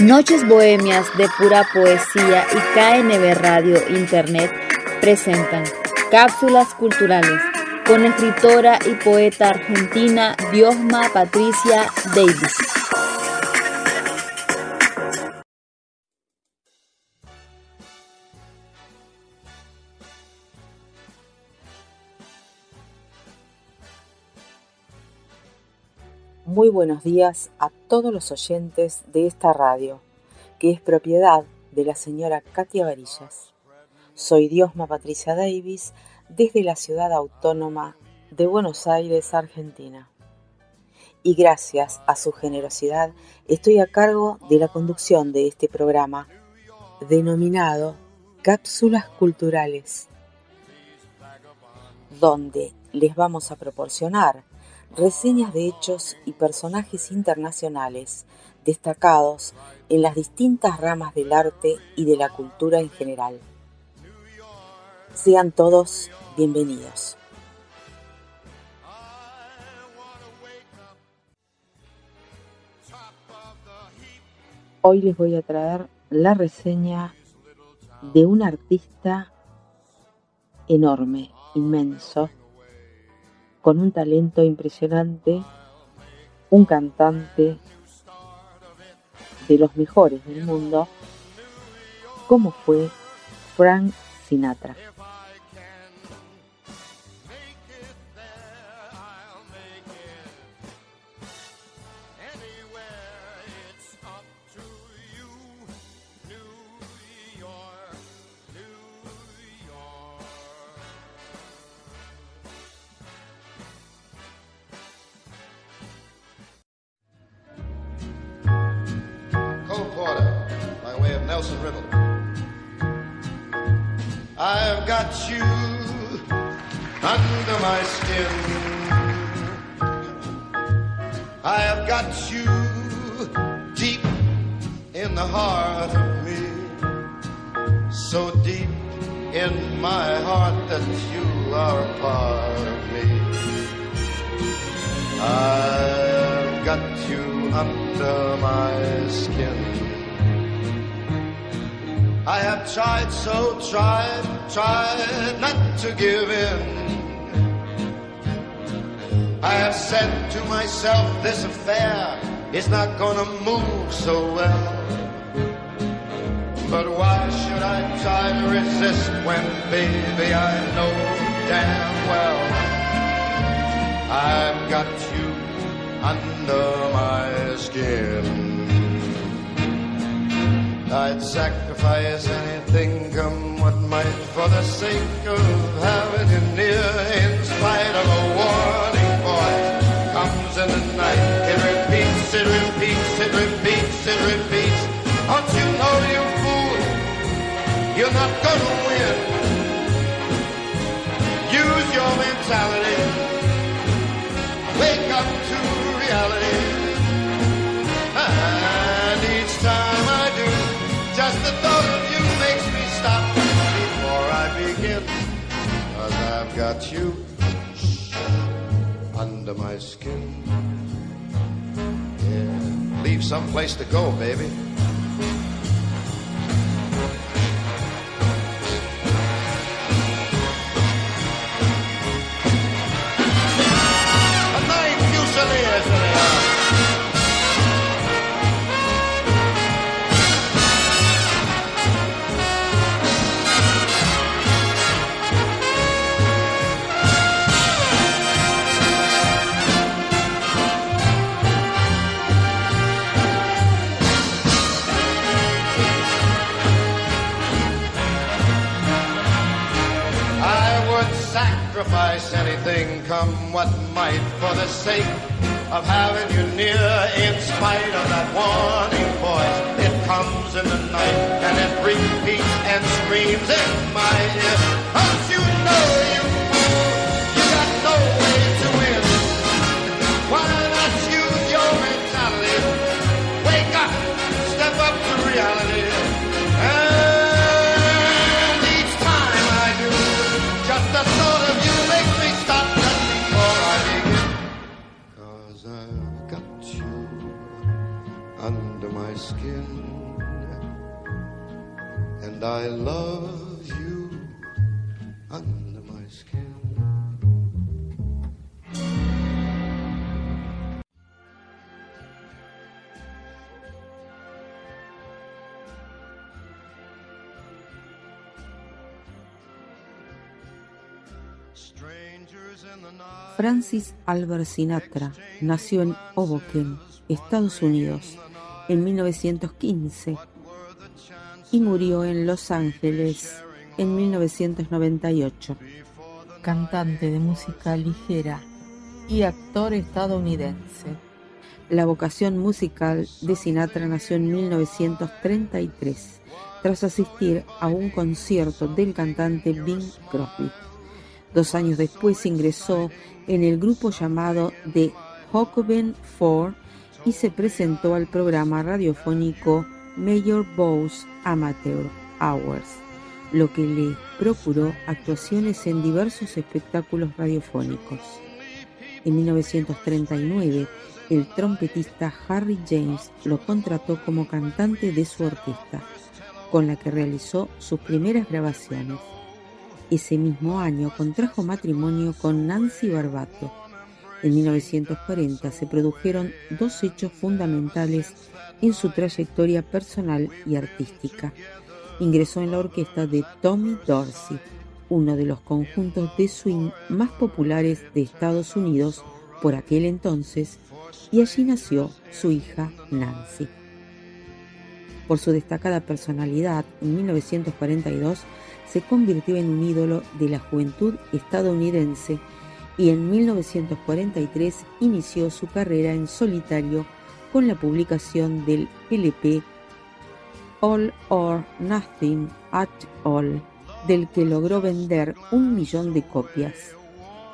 Noches Bohemias de pura poesía y KNB Radio Internet presentan cápsulas culturales con escritora y poeta argentina Diosma Patricia Davis. Muy buenos días a todos los oyentes de esta radio, que es propiedad de la señora Katia Varillas. Soy Diosma Patricia Davis desde la ciudad autónoma de Buenos Aires, Argentina. Y gracias a su generosidad estoy a cargo de la conducción de este programa denominado Cápsulas Culturales, donde les vamos a proporcionar reseñas de hechos y personajes internacionales destacados en las distintas ramas del arte y de la cultura en general. Sean todos bienvenidos. Hoy les voy a traer la reseña de un artista enorme, inmenso, con un talento impresionante, un cantante de los mejores del mundo, como fue Frank Sinatra. I've got you under my skin. I have got you deep in the heart of me. So deep in my heart that you are a part of me. I've got you under my skin. I have tried so, tried, tried not to give in. I have said to myself, this affair is not gonna move so well. But why should I try to resist when, baby, I know damn well I've got you under my skin. I'd sacrifice anything, come what might, for the sake of having you near. In spite of a warning voice, comes in the night. It repeats, it repeats, it repeats, it repeats. Don't you know, you fool, you're not gonna win. Use your mentality. Wake up to reality. The thought of you makes me stop before I begin. Cause I've got you under my skin. Yeah, leave some place to go, baby. Fusiliers sacrifice anything, come what might, for the sake of having you near in spite of that warning voice. It comes in the night and it repeats and screams in my ear. Don't you know, you fool, you got no way to win. Why not use your mentality? Wake up, step up to reality. My skin. And I love you under my skin. Francis Albert Sinatra nació en Hoboken, Estados Unidos, en 1915 y murió en Los Ángeles en 1998. Cantante de música ligera y actor estadounidense. La vocación musical de Sinatra nació en 1933, tras asistir a un concierto del cantante Bing Crosby. Dos años después ingresó en el grupo llamado The Jacobin Four y se presentó al programa radiofónico Mayor Bowes Amateur Hours, lo que le procuró actuaciones en diversos espectáculos radiofónicos. En 1939, el trompetista Harry James lo contrató como cantante de su orquesta, con la que realizó sus primeras grabaciones. Ese mismo año contrajo matrimonio con Nancy Barbato. En 1940 se produjeron dos hechos fundamentales en su trayectoria personal y artística. Ingresó en la orquesta de Tommy Dorsey, uno de los conjuntos de swing más populares de Estados Unidos por aquel entonces, y allí nació su hija Nancy. Por su destacada personalidad, en 1942 se convirtió en un ídolo de la juventud estadounidense y en 1943 inició su carrera en solitario con la publicación del LP All or Nothing at All, del que logró vender un millón de copias.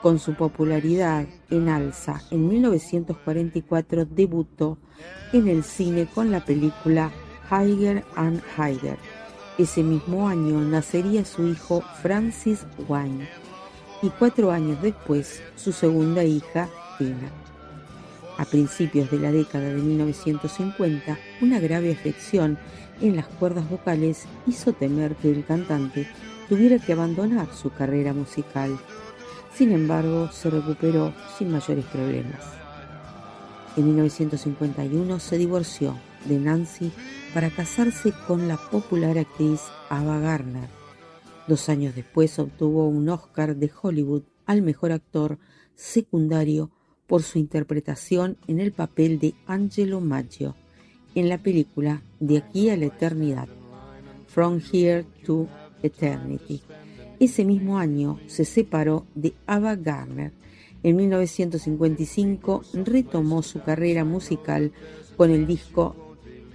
Con su popularidad en alza, en 1944 debutó en el cine con la película Higher and Higher. Ese mismo año nacería su hijo Francis Wayne y cuatro años después su segunda hija, Tina. A principios de la década de 1950, una grave afección en las cuerdas vocales hizo temer que el cantante tuviera que abandonar su carrera musical. Sin embargo, se recuperó sin mayores problemas. En 1951 se divorció de Nancy para casarse con la popular actriz Ava Gardner. Dos años después obtuvo un Oscar de Hollywood al mejor actor secundario por su interpretación en el papel de Angelo Maggio en la película De aquí a la eternidad, From Here to Eternity. Ese mismo año se separó de Ava Gardner. En 1955 retomó su carrera musical con el disco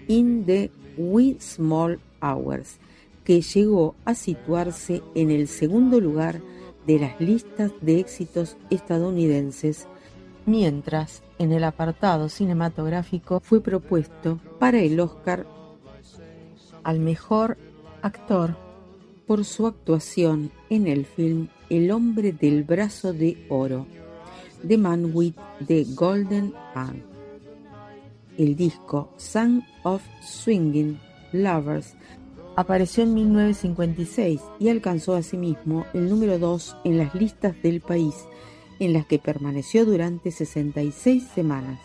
In the Wee Small Hours, que llegó a situarse en el segundo lugar de las listas de éxitos estadounidenses, mientras en el apartado cinematográfico fue propuesto para el Oscar al mejor actor por su actuación en el film El hombre del brazo de oro, The Man with the Golden Hand. El disco Song of Swinging Lovers apareció en 1956 y alcanzó asimismo el número 2 en las listas del país, en las que permaneció durante 66 semanas.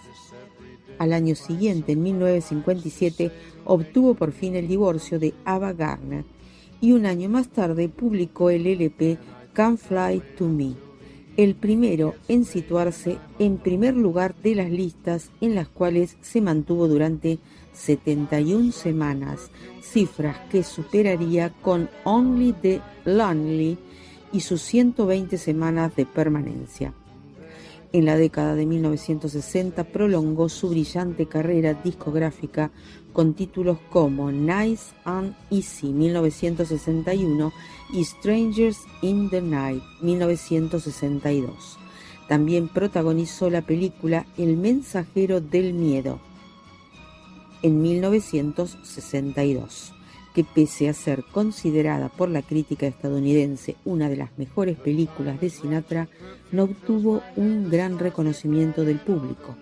Al año siguiente, en 1957, obtuvo por fin el divorcio de Ava Gardner y un año más tarde publicó el LP Can Fly to Me, el primero en situarse en primer lugar de las listas en las cuales se mantuvo durante 71 semanas, cifras que superaría con Only the Lonely y sus 120 semanas de permanencia. En la década de 1960 prolongó su brillante carrera discográfica con títulos como Nice and Easy 1961 y Strangers in the Night 1962. También protagonizó la película El mensajero del miedo en 1962 que pese a ser considerada por la crítica estadounidense una de las mejores películas de Sinatra, no obtuvo un gran reconocimiento del público.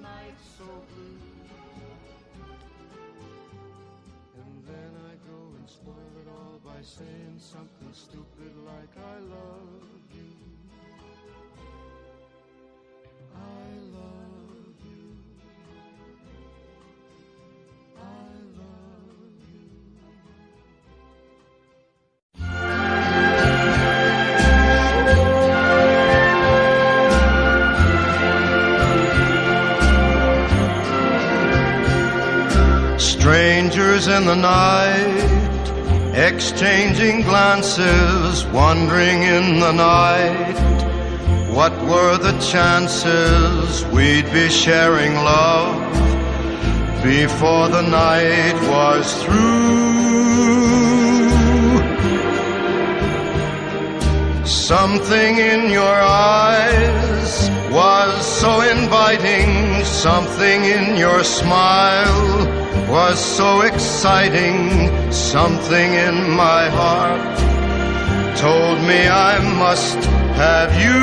In the night, exchanging glances, wandering in the night. What were the chances we'd be sharing love before the night was through? Something in your eyes was so inviting, something in your smile was so exciting. Something in my heart told me I must have you.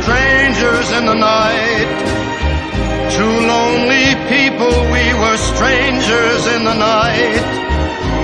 Strangers in the night, two lonely people, we were strangers in the night.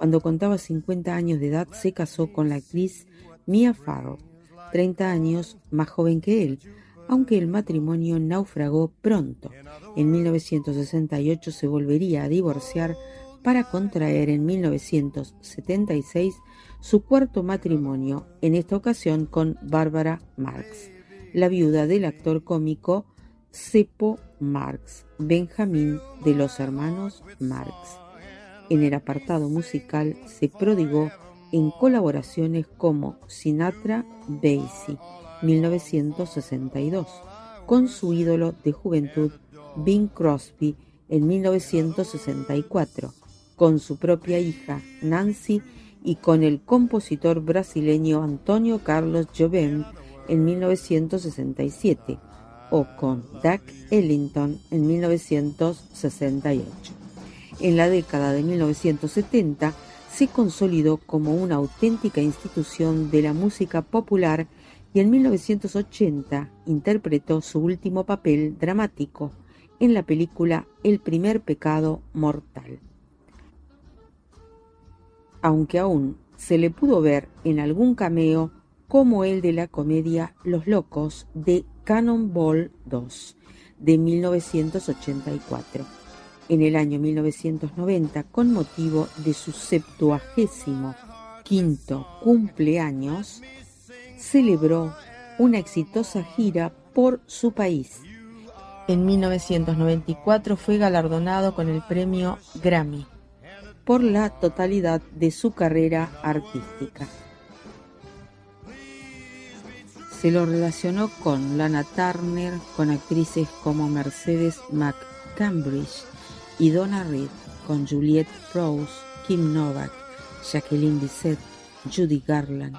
Cuando contaba 50 años de edad se casó con la actriz Mia Farrow, 30 años más joven que él, aunque el matrimonio naufragó pronto. En 1968 se volvería a divorciar para contraer en 1976 su cuarto matrimonio, en esta ocasión con Barbara Marx, la viuda del actor cómico Seppo Marx, Benjamín de los hermanos Marx. En el apartado musical se prodigó en colaboraciones como Sinatra Basie 1962, con su ídolo de juventud Bing Crosby en 1964, con su propia hija Nancy y con el compositor brasileño Antonio Carlos Jobim en 1967 o con Duck Ellington en 1968 en la década de 1970 se consolidó como una auténtica institución de la música popular y en 1980 interpretó su último papel dramático en la película El primer pecado mortal. Aunque aún se le pudo ver en algún cameo como el de la comedia Los Locos de Cannonball 2 de 1984. En el año 1990, con motivo de su septuagésimo quinto cumpleaños, celebró una exitosa gira por su país. En 1994 fue galardonado con el premio Grammy por la totalidad de su carrera artística. Se lo relacionó con Lana Turner, con actrices como Mercedes McCambridge y Donna Reed, con Juliette Prowse, Kim Novak, Jacqueline Bisset, Judy Garland,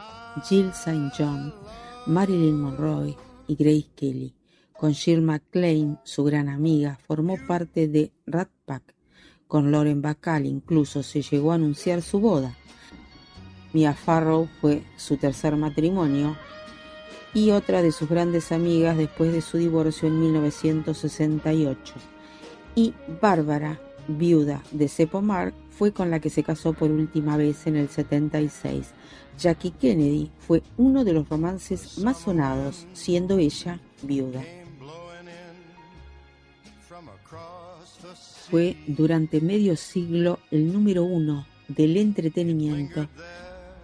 Jill St. John, Marilyn Monroe y Grace Kelly. Con Jill McLean, su gran amiga, formó parte de Rat Pack. Con Lauren Bacall incluso se llegó a anunciar su boda. Mia Farrow fue su tercer matrimonio y otra de sus grandes amigas después de su divorcio en 1968. Y Bárbara, viuda de Seppo Mark, fue con la que se casó por última vez en el 76. Jackie Kennedy fue uno de los romances más sonados, siendo ella viuda. Fue durante medio siglo el número uno del entretenimiento.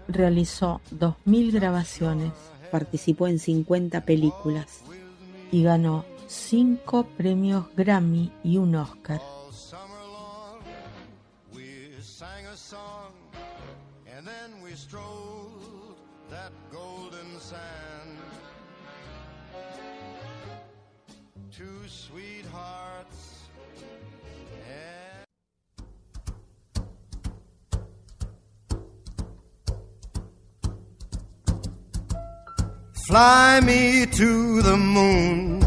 Realizó 2.000 grabaciones participó en 50 películas y ganó 5 premios Grammy y un Oscar. Fly me to the moon,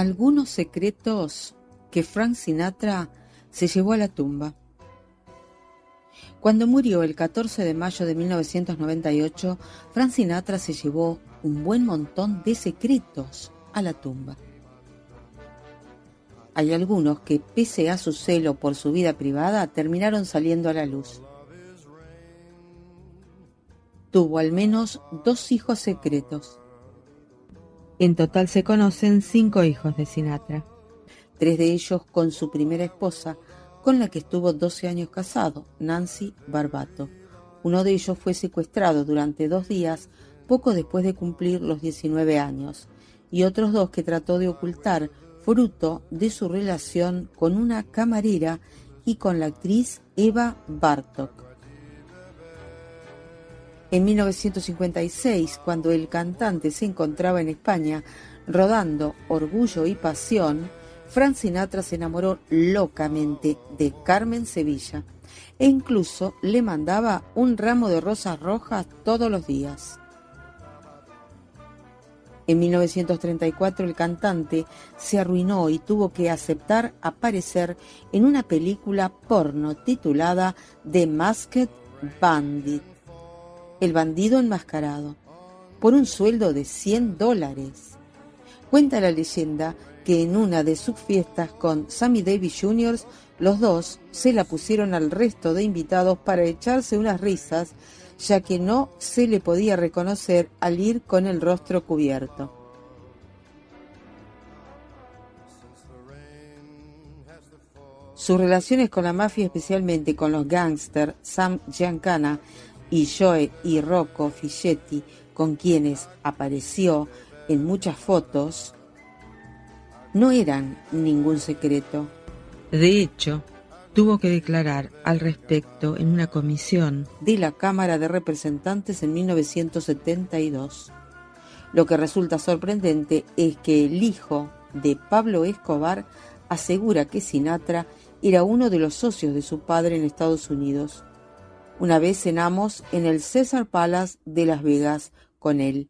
algunos secretos que Frank Sinatra se llevó a la tumba. Cuando murió el 14 de mayo de 1998, Frank Sinatra se llevó un buen montón de secretos a la tumba. Hay algunos que, pese a su celo por su vida privada, terminaron saliendo a la luz. tuvo al menos dos hijos secretos. En total se conocen cinco hijos de Sinatra, tres de ellos con su primera esposa, con la que estuvo 12 años casado, Nancy Barbato. Uno de ellos fue secuestrado durante dos días poco después de cumplir los 19 años, y otros dos que trató de ocultar fruto de su relación con una camarera y con la actriz Eva Bartok. En 1956, cuando el cantante se encontraba en España rodando Orgullo y Pasión, Frank Sinatra se enamoró locamente de Carmen Sevilla e incluso le mandaba un ramo de rosas rojas todos los días. En 1934 el cantante se arruinó y tuvo que aceptar aparecer en una película porno titulada The Masked Bandit, el bandido enmascarado, por un sueldo de 100 dólares. Cuenta la leyenda que en una de sus fiestas con Sammy Davis Jr., los dos se la pusieron al resto de invitados para echarse unas risas, ya que no se le podía reconocer al ir con el rostro cubierto. Sus relaciones con la mafia, especialmente con los gángsters Sam Giancana y Joe y Rocco Fischetti, con quienes apareció en muchas fotos, no eran ningún secreto. De hecho, tuvo que declarar al respecto en una comisión de la Cámara de Representantes en 1972. Lo que resulta sorprendente es que el hijo de Pablo Escobar asegura que Sinatra era uno de los socios de su padre en Estados Unidos. Una vez cenamos en el César Palace de Las Vegas con él.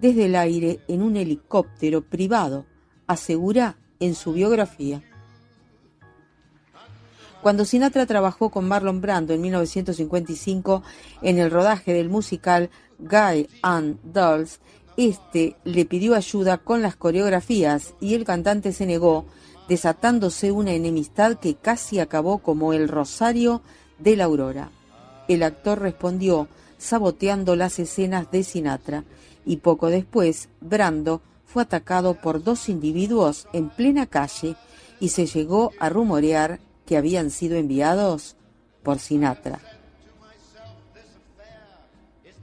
desde el aire en un helicóptero privado asegura en su biografía. Cuando Sinatra trabajó con Marlon Brando en 1955 en el rodaje del musical Guy and Dolls, este le pidió ayuda con las coreografías y el cantante se negó, desatándose una enemistad que casi acabó como el rosario de la aurora. El actor respondió saboteando las escenas de Sinatra y poco después Brando fue atacado por dos individuos en plena calle y se llegó a rumorear que habían sido enviados por Sinatra.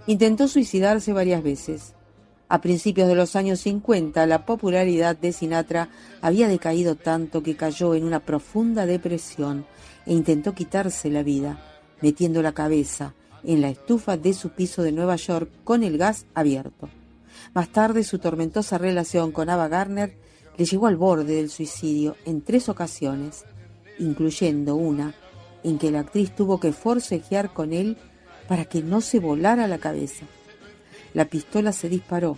Intentó suicidarse varias veces. A principios de los años 50, la popularidad de Sinatra había decaído tanto que cayó en una profunda depresión e intentó quitarse la vida, metiendo la cabeza en la estufa de su piso de Nueva York con el gas abierto. Más tarde, su tormentosa relación con Ava Garner le llevó al borde del suicidio en tres ocasiones, incluyendo una en que la actriz tuvo que forcejear con él para que no se volara la cabeza. La pistola se disparó,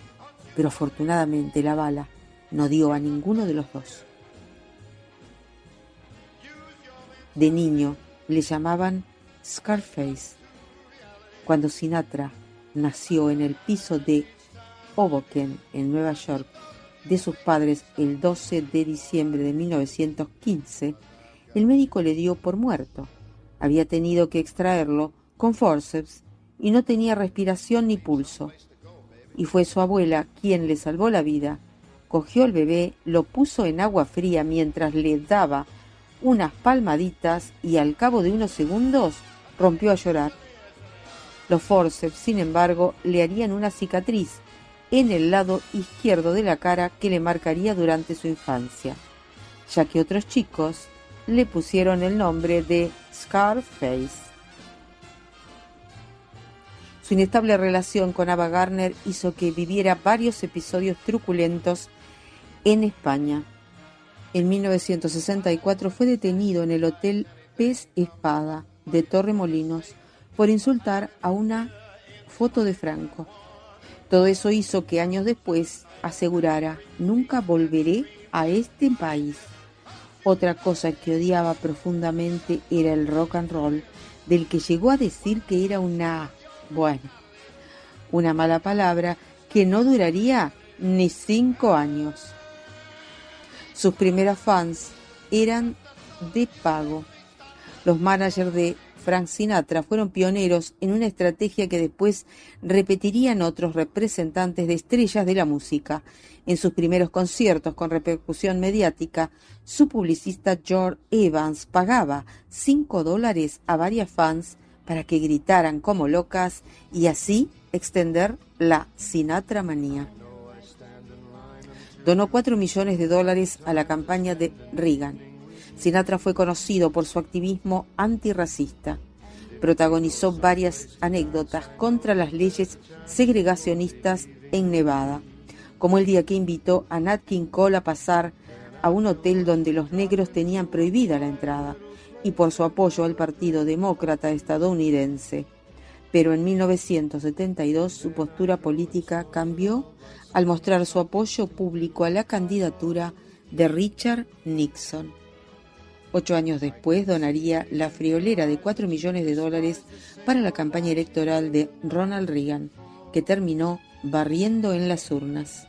pero afortunadamente la bala no dio a ninguno de los dos. De niño le llamaban Scarface. Cuando Sinatra nació en el piso de Hoboken, en Nueva York, de sus padres el 12 de diciembre de 1915, el médico le dio por muerto. Había tenido que extraerlo con forceps y no tenía respiración ni pulso. Y fue su abuela quien le salvó la vida. Cogió al bebé, lo puso en agua fría mientras le daba unas palmaditas y al cabo de unos segundos rompió a llorar. Los forceps, sin embargo, le harían una cicatriz en el lado izquierdo de la cara que le marcaría durante su infancia, ya que otros chicos le pusieron el nombre de Scarface. Su inestable relación con Ava Garner hizo que viviera varios episodios truculentos en España. En 1964 fue detenido en el Hotel Pez Espada de Torremolinos por insultar a una foto de Franco. Todo eso hizo que años después asegurara, nunca volveré a este país. Otra cosa que odiaba profundamente era el rock and roll, del que llegó a decir que era una bueno, una mala palabra que no duraría ni cinco años. Sus primeras fans eran de pago. Los managers de Frank Sinatra fueron pioneros en una estrategia que después repetirían otros representantes de estrellas de la música. En sus primeros conciertos con repercusión mediática, su publicista George Evans pagaba cinco dólares a varias fans para que gritaran como locas y así extender la Sinatra manía. Donó 4 millones de dólares a la campaña de Reagan. Sinatra fue conocido por su activismo antirracista. Protagonizó varias anécdotas contra las leyes segregacionistas en Nevada, como el día que invitó a Nat King Cole a pasar a un hotel donde los negros tenían prohibida la entrada y por su apoyo al Partido Demócrata estadounidense. Pero en 1972 su postura política cambió al mostrar su apoyo público a la candidatura de Richard Nixon. Ocho años después donaría la friolera de 4 millones de dólares para la campaña electoral de Ronald Reagan, que terminó barriendo en las urnas.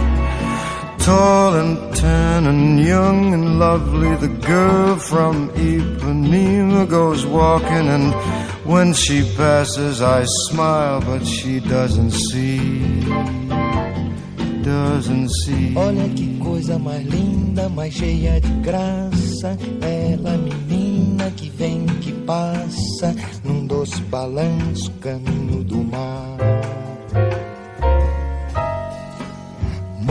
Tall and tan and young and lovely, the girl from Ipanema goes walking, and when she passes, I smile, but she doesn't see. Doesn't see. Olha que coisa mais linda, mais cheia de graça. Ela, menina que vem, que passa, num doce balanço, caminho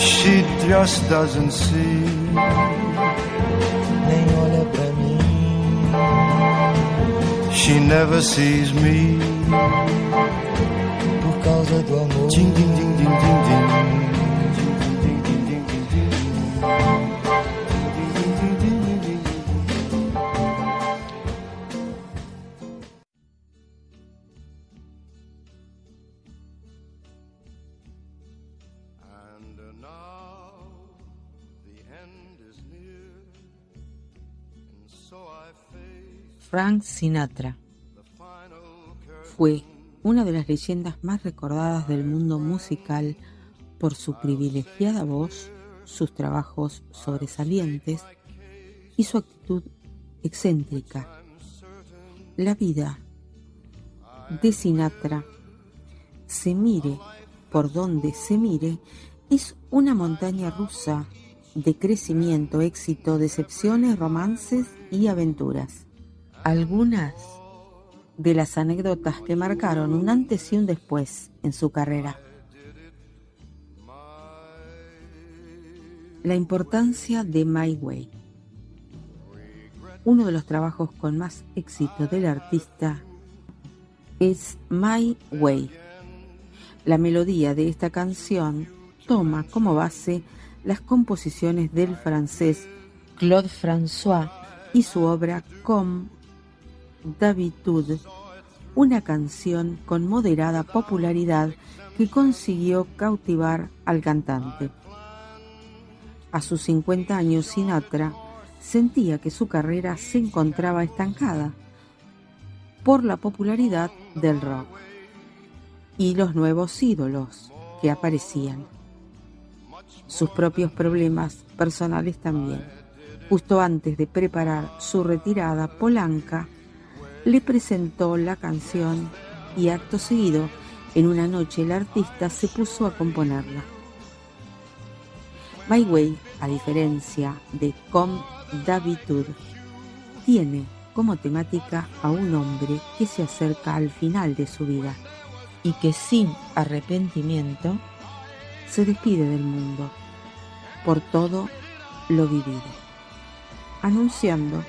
she just doesn't see. Nem olha pra mim, she never sees me. Por causa do amor. Ding, ding, ding, ding, ding, ding. Frank Sinatra fue una de las leyendas más recordadas del mundo musical por su privilegiada voz, sus trabajos sobresalientes y su actitud excéntrica. La vida de Sinatra, se mire por donde se mire, es una montaña rusa de crecimiento, éxito, decepciones, romances y aventuras. Algunas de las anécdotas que marcaron un antes y un después en su carrera. La importancia de My Way. Uno de los trabajos con más éxito del artista es My Way. La melodía de esta canción toma como base las composiciones del francés Claude François y su obra Comme d'habitude, una canción con moderada popularidad que consiguió cautivar al cantante. A sus 50 años, Sinatra sentía que su carrera se encontraba estancada por la popularidad del rock y los nuevos ídolos que aparecían. Sus propios problemas personales también. Justo antes de preparar su retirada, Polanca le presentó la canción y acto seguido, en una noche el artista se puso a componerla. My Way, a diferencia de Comme d'habitude, tiene como temática a un hombre que se acerca al final de su vida y que sin arrepentimiento se despide del mundo por todo lo vivido, anunciando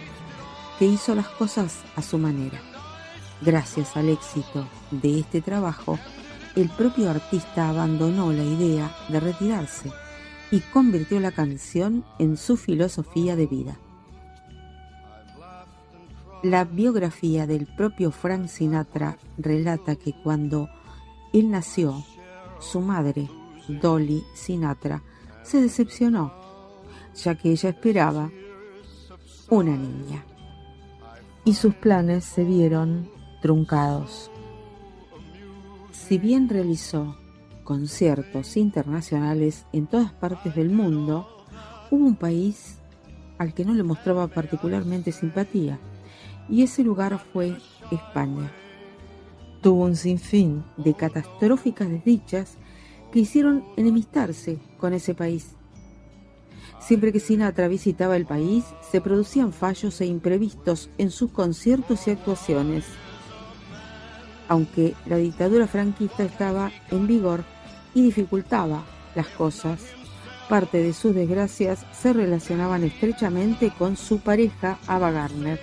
que hizo las cosas a su manera. Gracias al éxito de este trabajo, el propio artista abandonó la idea de retirarse y convirtió la canción en su filosofía de vida. La biografía del propio Frank Sinatra relata que cuando él nació, su madre, Dolly Sinatra, se decepcionó, ya que ella esperaba una niña. Y sus planes se vieron truncados. Si bien realizó conciertos internacionales en todas partes del mundo, hubo un país al que no le mostraba particularmente simpatía, y ese lugar fue España. Tuvo un sinfín de catastróficas desdichas que hicieron enemistarse con ese país. Siempre que Sinatra visitaba el país, se producían fallos e imprevistos en sus conciertos y actuaciones. Aunque la dictadura franquista estaba en vigor y dificultaba las cosas, parte de sus desgracias se relacionaban estrechamente con su pareja Ava Gardner,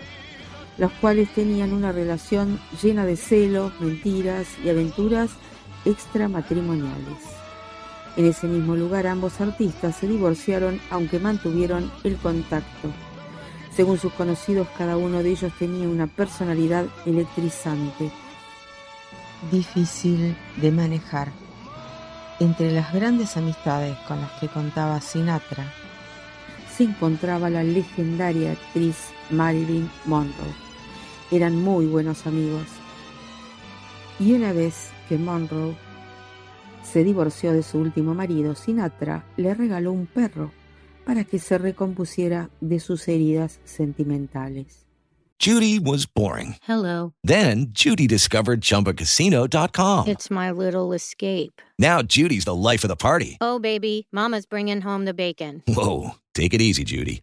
los cuales tenían una relación llena de celos, mentiras y aventuras extramatrimoniales. En ese mismo lugar ambos artistas se divorciaron aunque mantuvieron el contacto. Según sus conocidos, cada uno de ellos tenía una personalidad electrizante, difícil de manejar. Entre las grandes amistades con las que contaba Sinatra, se encontraba la legendaria actriz Marilyn Monroe. Eran muy buenos amigos. Y una vez que Monroe se divorció de su último marido, Sinatra le regaló un perro para que se recompusiera de sus heridas sentimentales. Judy was boring. Hello. Then Judy discovered ChumbaCasino.com. It's my little escape. Now Judy's the life of the party. Oh, baby, Mama's bringing home the bacon. Whoa, take it easy, Judy.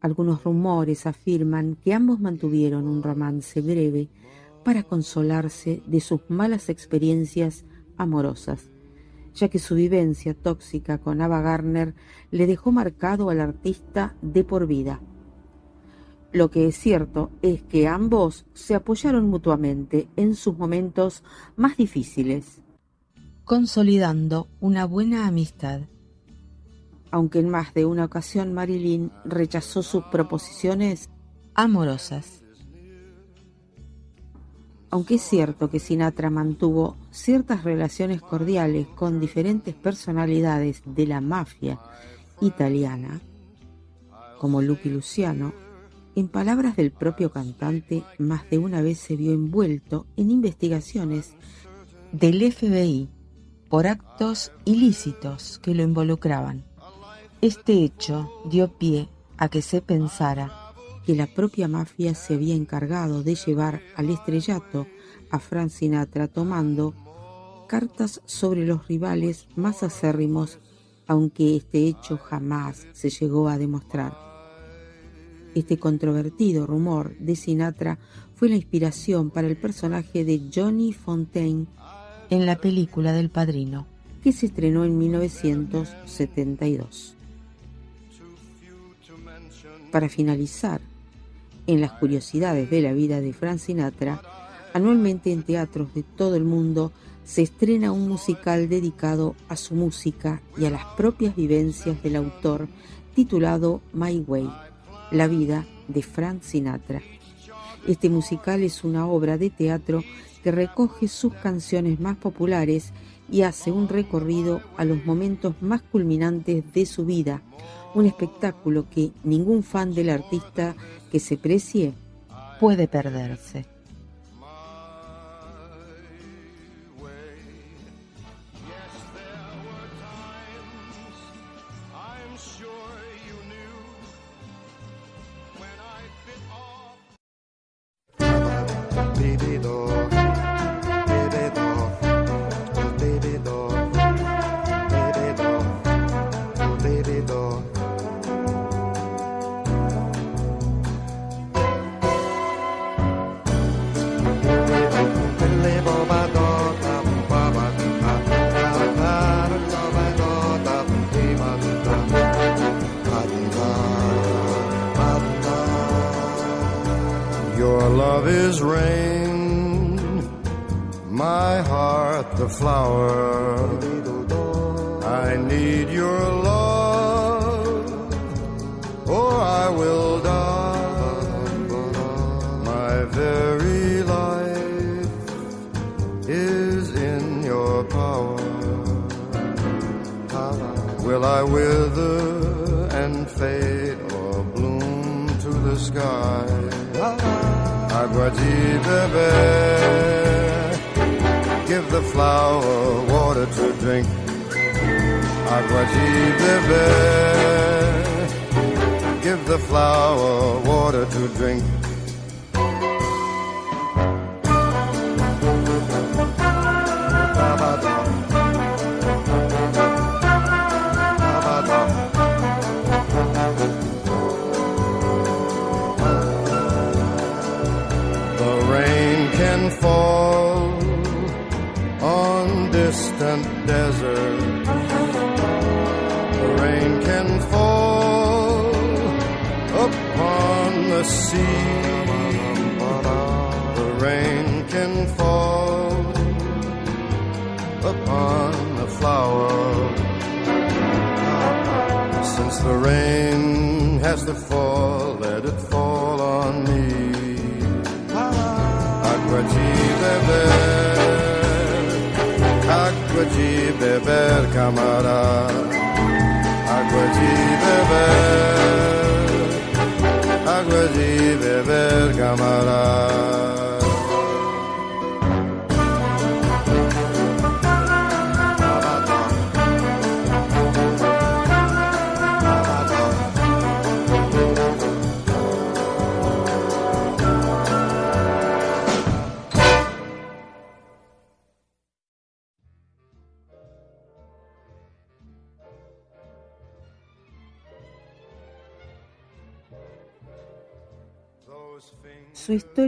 Algunos rumores afirman que ambos mantuvieron un romance breve para consolarse de sus malas experiencias amorosas, ya que su vivencia tóxica con Ava Gardner le dejó marcado al artista de por vida. Lo que es cierto es que ambos se apoyaron mutuamente en sus momentos más difíciles, consolidando una buena amistad. Aunque en más de una ocasión Marilyn rechazó sus proposiciones amorosas. Aunque es cierto que Sinatra mantuvo ciertas relaciones cordiales con diferentes personalidades de la mafia italiana, como Lucky Luciano, en palabras del propio cantante, más de una vez se vio envuelto en investigaciones del FBI por actos ilícitos que lo involucraban. Este hecho dio pie a que se pensara que la propia mafia se había encargado de llevar al estrellato a Frank Sinatra tomando cartas sobre los rivales más acérrimos, aunque este hecho jamás se llegó a demostrar. Este controvertido rumor de Sinatra fue la inspiración para el personaje de Johnny Fontaine en la película del Padrino, que se estrenó en 1972. Para finalizar, en las curiosidades de la vida de Frank Sinatra, anualmente en teatros de todo el mundo se estrena un musical dedicado a su música y a las propias vivencias del autor titulado My Way, la vida de Frank Sinatra. Este musical es una obra de teatro que recoge sus canciones más populares y hace un recorrido a los momentos más culminantes de su vida, un espectáculo que ningún fan del artista que se precie puede perderse.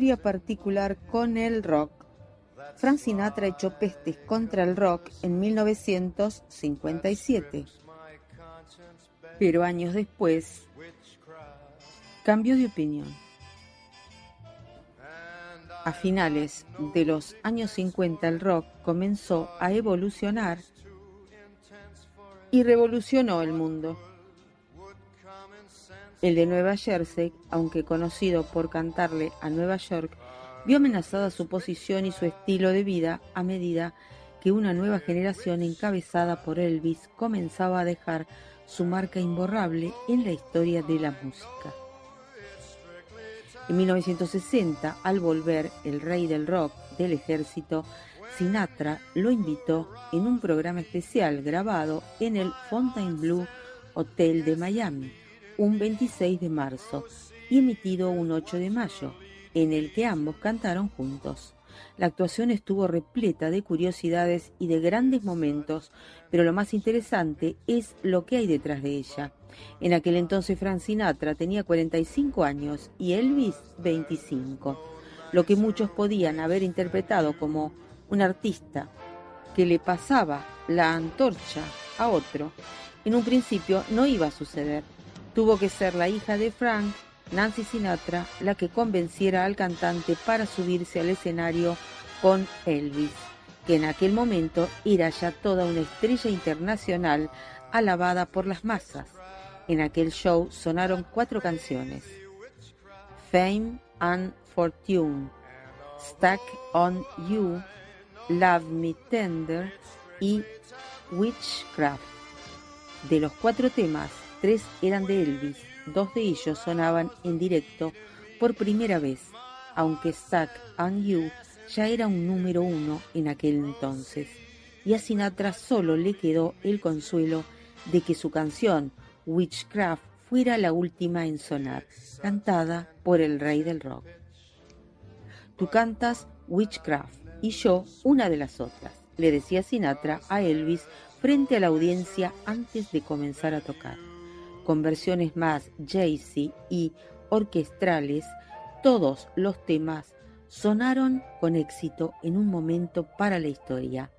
Historia particular con el rock. Frank Sinatra echó pestes contra el rock en 1957, pero años después cambió de opinión. A finales de los años 50 el rock comenzó a evolucionar y revolucionó el mundo. El de Nueva Jersey, aunque conocido por cantarle a Nueva York, vio amenazada su posición y su estilo de vida a medida que una nueva generación encabezada por Elvis comenzaba a dejar su marca imborrable en la historia de la música. En 1960, al volver el rey del rock del ejército, Sinatra lo invitó en un programa especial grabado en el Fontainebleau Hotel de Miami un 26 de marzo y emitido un 8 de mayo, en el que ambos cantaron juntos. La actuación estuvo repleta de curiosidades y de grandes momentos, pero lo más interesante es lo que hay detrás de ella. En aquel entonces Frank Sinatra tenía 45 años y Elvis 25, lo que muchos podían haber interpretado como un artista que le pasaba la antorcha a otro. En un principio no iba a suceder, Tuvo que ser la hija de Frank, Nancy Sinatra, la que convenciera al cantante para subirse al escenario con Elvis, que en aquel momento era ya toda una estrella internacional alabada por las masas. En aquel show sonaron cuatro canciones. Fame and Fortune, Stuck on You, Love Me Tender y Witchcraft. De los cuatro temas, Tres eran de Elvis, dos de ellos sonaban en directo por primera vez, aunque Stuck and You ya era un número uno en aquel entonces, y a Sinatra solo le quedó el consuelo de que su canción Witchcraft fuera la última en sonar, cantada por el rey del rock. Tú cantas Witchcraft y yo una de las otras, le decía Sinatra a Elvis frente a la audiencia antes de comenzar a tocar con versiones más jazzy y orquestrales, todos los temas sonaron con éxito en un momento para la historia.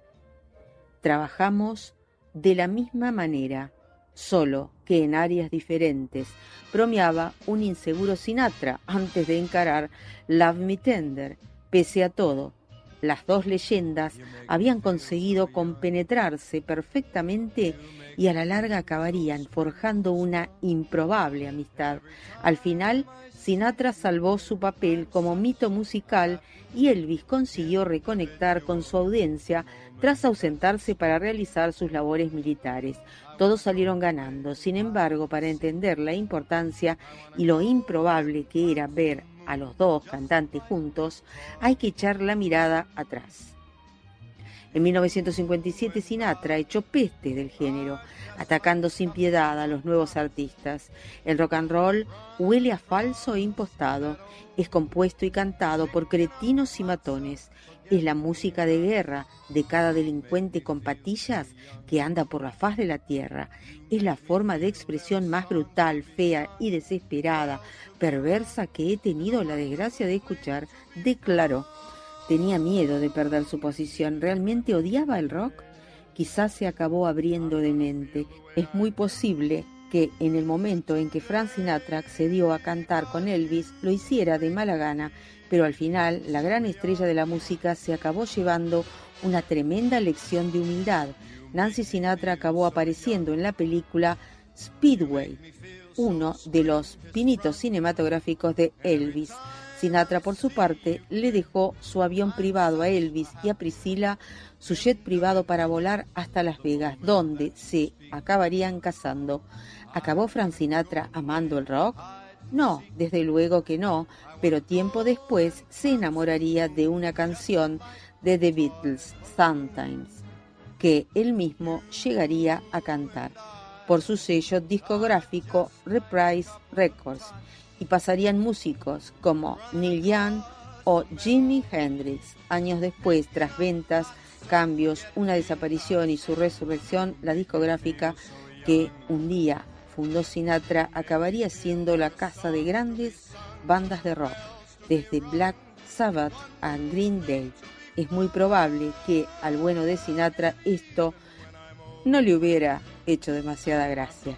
Trabajamos de la misma manera, solo que en áreas diferentes, bromeaba un inseguro Sinatra antes de encarar Love Me Tender. Pese a todo, las dos leyendas habían conseguido compenetrarse perfectamente y a la larga acabarían forjando una improbable amistad. Al final, Sinatra salvó su papel como mito musical y Elvis consiguió reconectar con su audiencia tras ausentarse para realizar sus labores militares. Todos salieron ganando. Sin embargo, para entender la importancia y lo improbable que era ver a los dos cantantes juntos, hay que echar la mirada atrás. En 1957 Sinatra echó peste del género, atacando sin piedad a los nuevos artistas. El rock and roll huele a falso e impostado, es compuesto y cantado por cretinos y matones. Es la música de guerra de cada delincuente con patillas que anda por la faz de la tierra. Es la forma de expresión más brutal, fea y desesperada, perversa que he tenido la desgracia de escuchar, declaró. Tenía miedo de perder su posición. ¿Realmente odiaba el rock? Quizás se acabó abriendo de mente. Es muy posible que en el momento en que Frank Sinatra accedió a cantar con Elvis lo hiciera de mala gana, pero al final la gran estrella de la música se acabó llevando una tremenda lección de humildad. Nancy Sinatra acabó apareciendo en la película Speedway, uno de los pinitos cinematográficos de Elvis. Sinatra, por su parte, le dejó su avión privado a Elvis y a Priscilla su jet privado para volar hasta Las Vegas, donde se acabarían casando. ¿Acabó Frank Sinatra amando el rock? No, desde luego que no, pero tiempo después se enamoraría de una canción de The Beatles, Sometimes, que él mismo llegaría a cantar por su sello discográfico Reprise Records y pasarían músicos como Neil Young o Jimi Hendrix. Años después, tras ventas, cambios, una desaparición y su resurrección, la discográfica que un día fundó Sinatra acabaría siendo la casa de grandes bandas de rock, desde Black Sabbath a Green Day. Es muy probable que al bueno de Sinatra esto no le hubiera hecho demasiada gracia.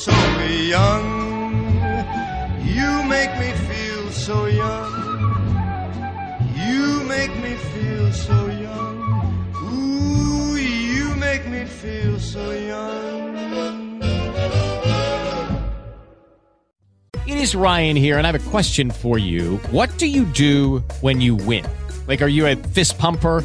so young. You make me feel so young. You make me feel so young. Ooh, you make me feel so young. It is Ryan here, and I have a question for you. What do you do when you win? Like, are you a fist pumper?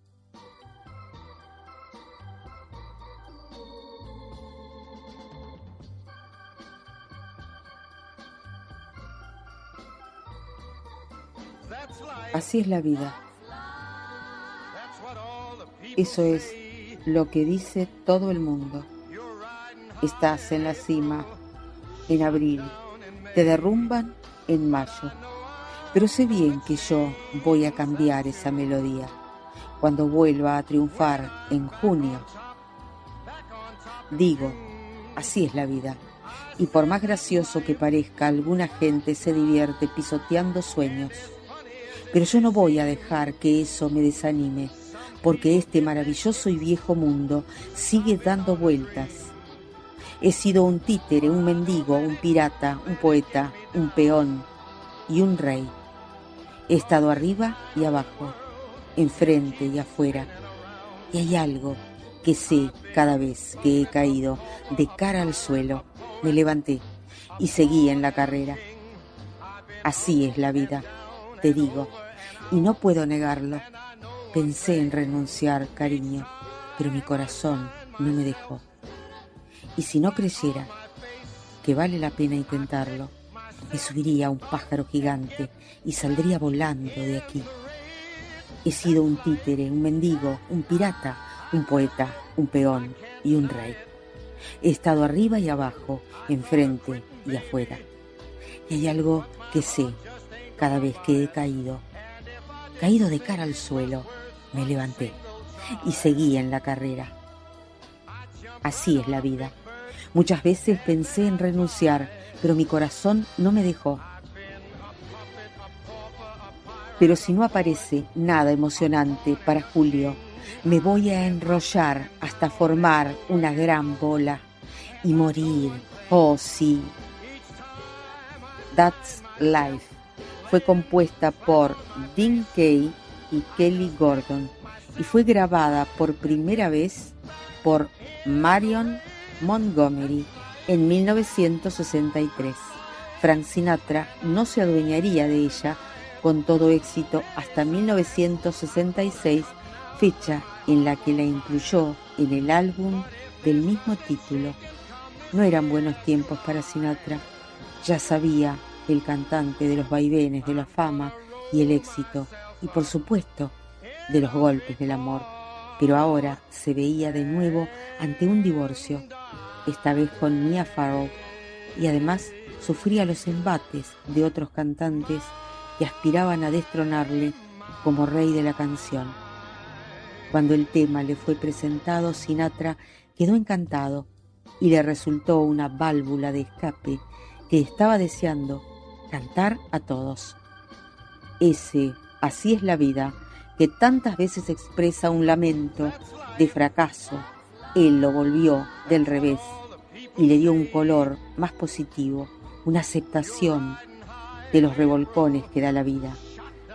Así es la vida. Eso es lo que dice todo el mundo. Estás en la cima en abril, te derrumban en mayo. Pero sé bien que yo voy a cambiar esa melodía cuando vuelva a triunfar en junio. Digo, así es la vida. Y por más gracioso que parezca, alguna gente se divierte pisoteando sueños. Pero yo no voy a dejar que eso me desanime, porque este maravilloso y viejo mundo sigue dando vueltas. He sido un títere, un mendigo, un pirata, un poeta, un peón y un rey. He estado arriba y abajo, enfrente y afuera. Y hay algo que sé cada vez que he caído de cara al suelo. Me levanté y seguí en la carrera. Así es la vida, te digo, y no puedo negarlo. Pensé en renunciar, cariño, pero mi corazón no me dejó. Y si no creyera que vale la pena intentarlo, me subiría a un pájaro gigante y saldría volando de aquí. He sido un títere, un mendigo, un pirata, un poeta, un peón y un rey. He estado arriba y abajo, enfrente y afuera. Y hay algo que sé cada vez que he caído. Caído de cara al suelo, me levanté y seguí en la carrera. Así es la vida. Muchas veces pensé en renunciar, pero mi corazón no me dejó. Pero si no aparece nada emocionante para Julio, me voy a enrollar hasta formar una gran bola y morir. Oh, sí. That's Life fue compuesta por Dean Kay y Kelly Gordon y fue grabada por primera vez por Marion Montgomery en 1963. Frank Sinatra no se adueñaría de ella con todo éxito hasta 1966, fecha en la que la incluyó en el álbum del mismo título. No eran buenos tiempos para Sinatra. Ya sabía el cantante de los vaivenes de la fama y el éxito, y por supuesto de los golpes del amor. Pero ahora se veía de nuevo ante un divorcio, esta vez con Mia Farrow, y además sufría los embates de otros cantantes que aspiraban a destronarle como rey de la canción. Cuando el tema le fue presentado, Sinatra quedó encantado y le resultó una válvula de escape que estaba deseando cantar a todos. Ese, así es la vida, que tantas veces expresa un lamento de fracaso, él lo volvió del revés y le dio un color más positivo, una aceptación de los revolcones que da la vida,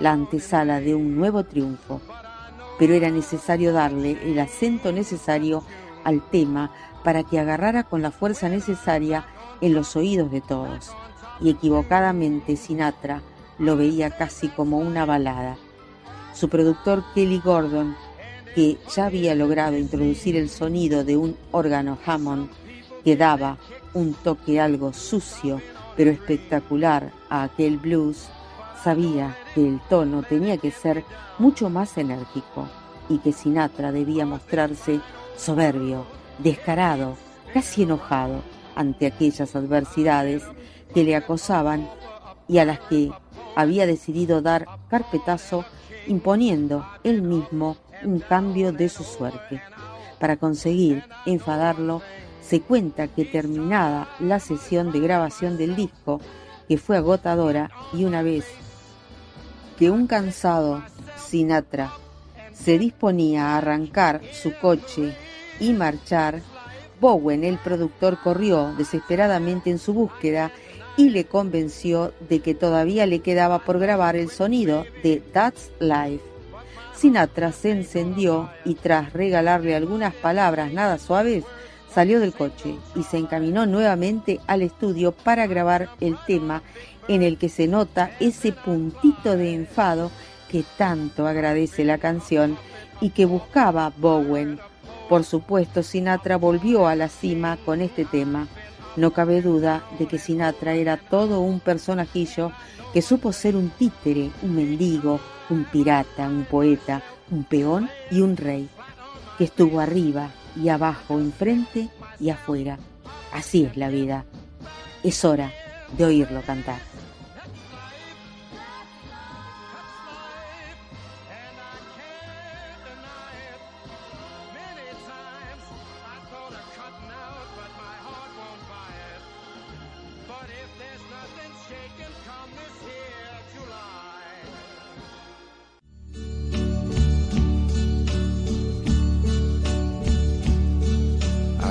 la antesala de un nuevo triunfo. Pero era necesario darle el acento necesario al tema para que agarrara con la fuerza necesaria en los oídos de todos. Y equivocadamente Sinatra lo veía casi como una balada. Su productor Kelly Gordon, que ya había logrado introducir el sonido de un órgano Hammond que daba un toque algo sucio pero espectacular a aquel blues, sabía que el tono tenía que ser mucho más enérgico y que Sinatra debía mostrarse soberbio, descarado, casi enojado, ante aquellas adversidades que le acosaban y a las que había decidido dar carpetazo imponiendo él mismo un cambio de su suerte. Para conseguir enfadarlo, se cuenta que terminada la sesión de grabación del disco, que fue agotadora, y una vez que un cansado Sinatra se disponía a arrancar su coche y marchar, Bowen, el productor, corrió desesperadamente en su búsqueda y le convenció de que todavía le quedaba por grabar el sonido de That's Life. Sinatra se encendió y tras regalarle algunas palabras nada suaves, salió del coche y se encaminó nuevamente al estudio para grabar el tema en el que se nota ese puntito de enfado que tanto agradece la canción y que buscaba Bowen. Por supuesto, Sinatra volvió a la cima con este tema. No cabe duda de que Sinatra era todo un personajillo que supo ser un títere, un mendigo, un pirata, un poeta, un peón y un rey, que estuvo arriba y abajo, enfrente y afuera. Así es la vida. Es hora de oírlo cantar.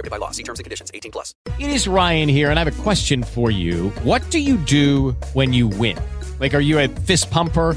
prohibited by law. See terms and conditions. 18 plus. It is Ryan here, and I have a question for you. What do you do when you win? Like, are you a fist pumper?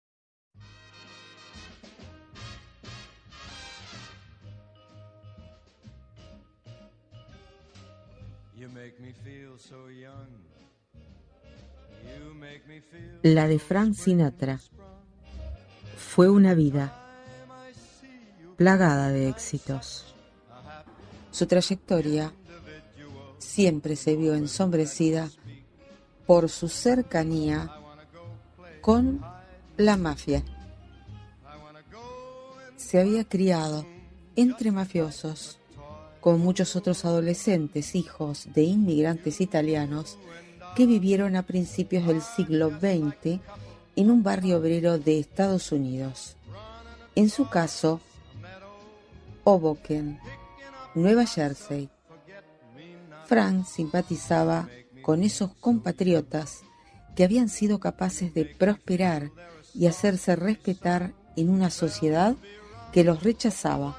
La de Frank Sinatra fue una vida plagada de éxitos. Su trayectoria siempre se vio ensombrecida por su cercanía con la mafia. Se había criado entre mafiosos, con muchos otros adolescentes hijos de inmigrantes italianos que vivieron a principios del siglo XX en un barrio obrero de Estados Unidos. En su caso, Hoboken, Nueva Jersey. Frank simpatizaba con esos compatriotas que habían sido capaces de prosperar y hacerse respetar en una sociedad que los rechazaba.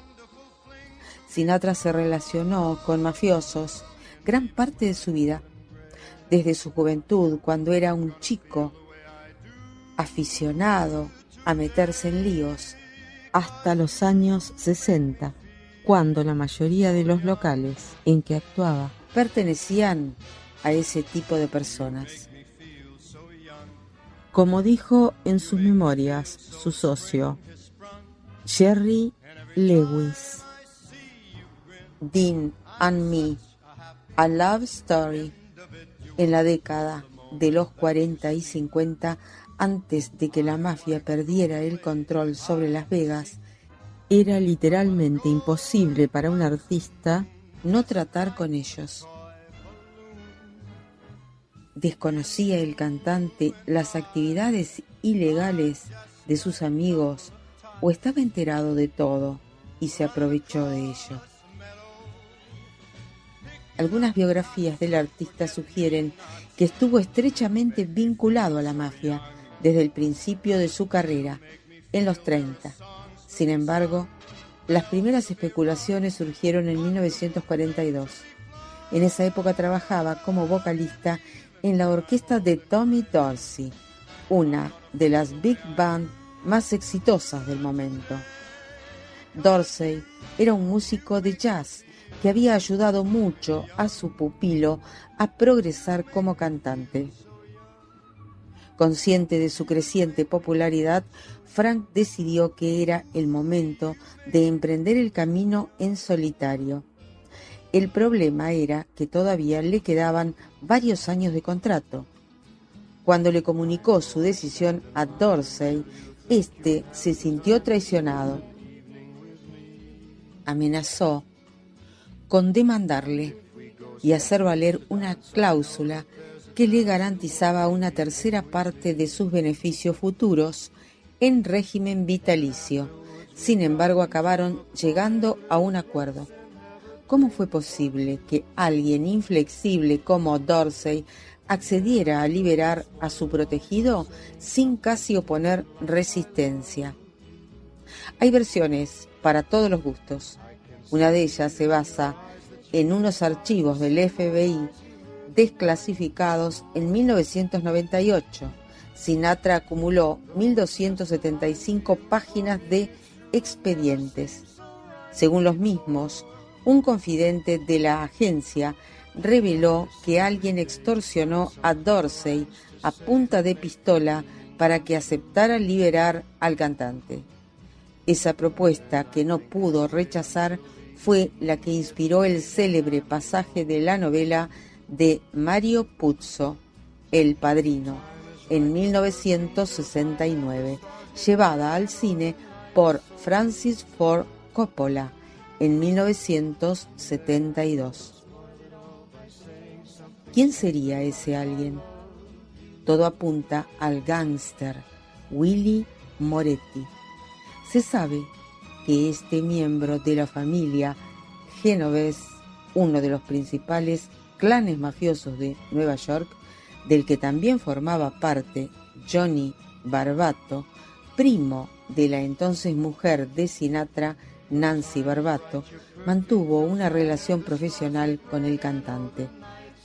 Sinatra se relacionó con mafiosos gran parte de su vida, desde su juventud, cuando era un chico aficionado a meterse en líos, hasta los años 60, cuando la mayoría de los locales en que actuaba pertenecían a ese tipo de personas. Como dijo en sus memorias su socio, Jerry Lewis, Dean and Me, A Love Story, en la década de los 40 y 50, antes de que la mafia perdiera el control sobre Las Vegas, era literalmente imposible para un artista no tratar con ellos. Desconocía el cantante las actividades ilegales de sus amigos o estaba enterado de todo y se aprovechó de ello. Algunas biografías del artista sugieren que estuvo estrechamente vinculado a la mafia desde el principio de su carrera, en los 30. Sin embargo, las primeras especulaciones surgieron en 1942. En esa época trabajaba como vocalista en la orquesta de Tommy Dorsey, una de las big band más exitosas del momento. Dorsey era un músico de jazz que había ayudado mucho a su pupilo a progresar como cantante. Consciente de su creciente popularidad, Frank decidió que era el momento de emprender el camino en solitario. El problema era que todavía le quedaban varios años de contrato. Cuando le comunicó su decisión a Dorsey, este se sintió traicionado. Amenazó con demandarle y hacer valer una cláusula que le garantizaba una tercera parte de sus beneficios futuros en régimen vitalicio. Sin embargo, acabaron llegando a un acuerdo. ¿Cómo fue posible que alguien inflexible como Dorsey accediera a liberar a su protegido sin casi oponer resistencia? Hay versiones para todos los gustos. Una de ellas se basa en unos archivos del FBI desclasificados en 1998. Sinatra acumuló 1.275 páginas de expedientes. Según los mismos, un confidente de la agencia reveló que alguien extorsionó a Dorsey a punta de pistola para que aceptara liberar al cantante. Esa propuesta que no pudo rechazar fue la que inspiró el célebre pasaje de la novela de Mario Puzo, El Padrino, en 1969, llevada al cine por Francis Ford Coppola en 1972. ¿Quién sería ese alguien? Todo apunta al gángster Willy Moretti. Se sabe que este miembro de la familia Genovese, uno de los principales clanes mafiosos de Nueva York, del que también formaba parte Johnny Barbato, primo de la entonces mujer de Sinatra, Nancy Barbato, mantuvo una relación profesional con el cantante.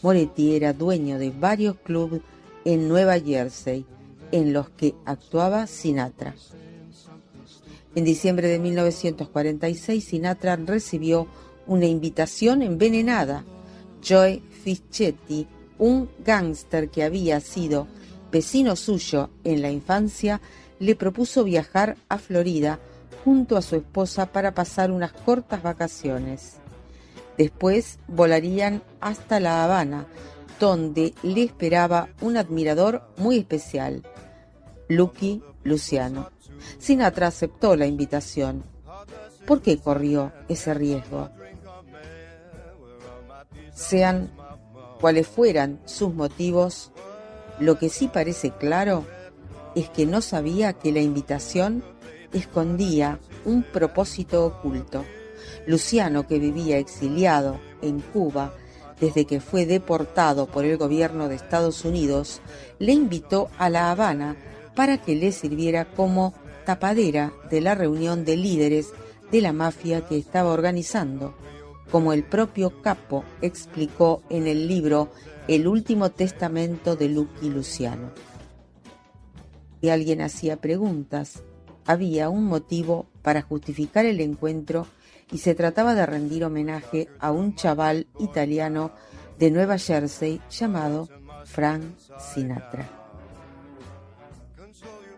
Moretti era dueño de varios clubes en Nueva Jersey, en los que actuaba Sinatra. En diciembre de 1946, Sinatra recibió una invitación envenenada. Joy Fischetti, un gángster que había sido vecino suyo en la infancia, le propuso viajar a Florida junto a su esposa para pasar unas cortas vacaciones. Después volarían hasta La Habana, donde le esperaba un admirador muy especial, Lucky Luciano. Sinatra aceptó la invitación. ¿Por qué corrió ese riesgo? Sean cuales fueran sus motivos, lo que sí parece claro es que no sabía que la invitación escondía un propósito oculto. Luciano, que vivía exiliado en Cuba desde que fue deportado por el gobierno de Estados Unidos, le invitó a La Habana para que le sirviera como tapadera de la reunión de líderes de la mafia que estaba organizando, como el propio Capo explicó en el libro El último testamento de Lucky Luciano. Y alguien hacía preguntas, había un motivo para justificar el encuentro y se trataba de rendir homenaje a un chaval italiano de Nueva Jersey llamado Frank Sinatra.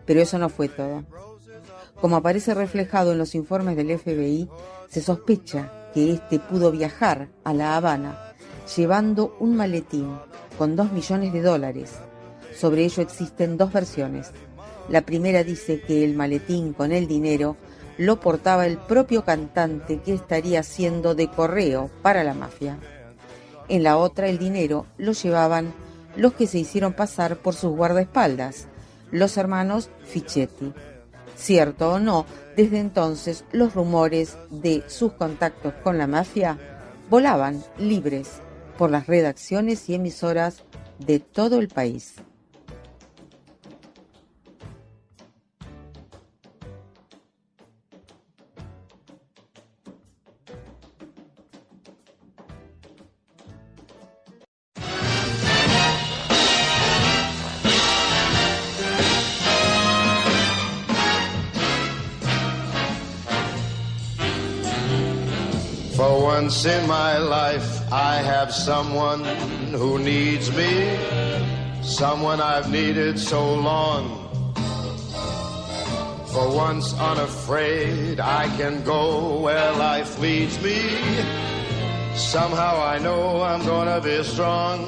Pero eso no fue todo. Como aparece reflejado en los informes del FBI, se sospecha que éste pudo viajar a La Habana llevando un maletín con dos millones de dólares. Sobre ello existen dos versiones. La primera dice que el maletín con el dinero lo portaba el propio cantante que estaría haciendo de correo para la mafia. En la otra el dinero lo llevaban los que se hicieron pasar por sus guardaespaldas, los hermanos Fichetti. Cierto o no, desde entonces los rumores de sus contactos con la mafia volaban libres por las redacciones y emisoras de todo el país. Once in my life, I have someone who needs me. someone I've needed so long. For once unafraid, I can go where life leads me. Somehow I know I'm gonna be strong.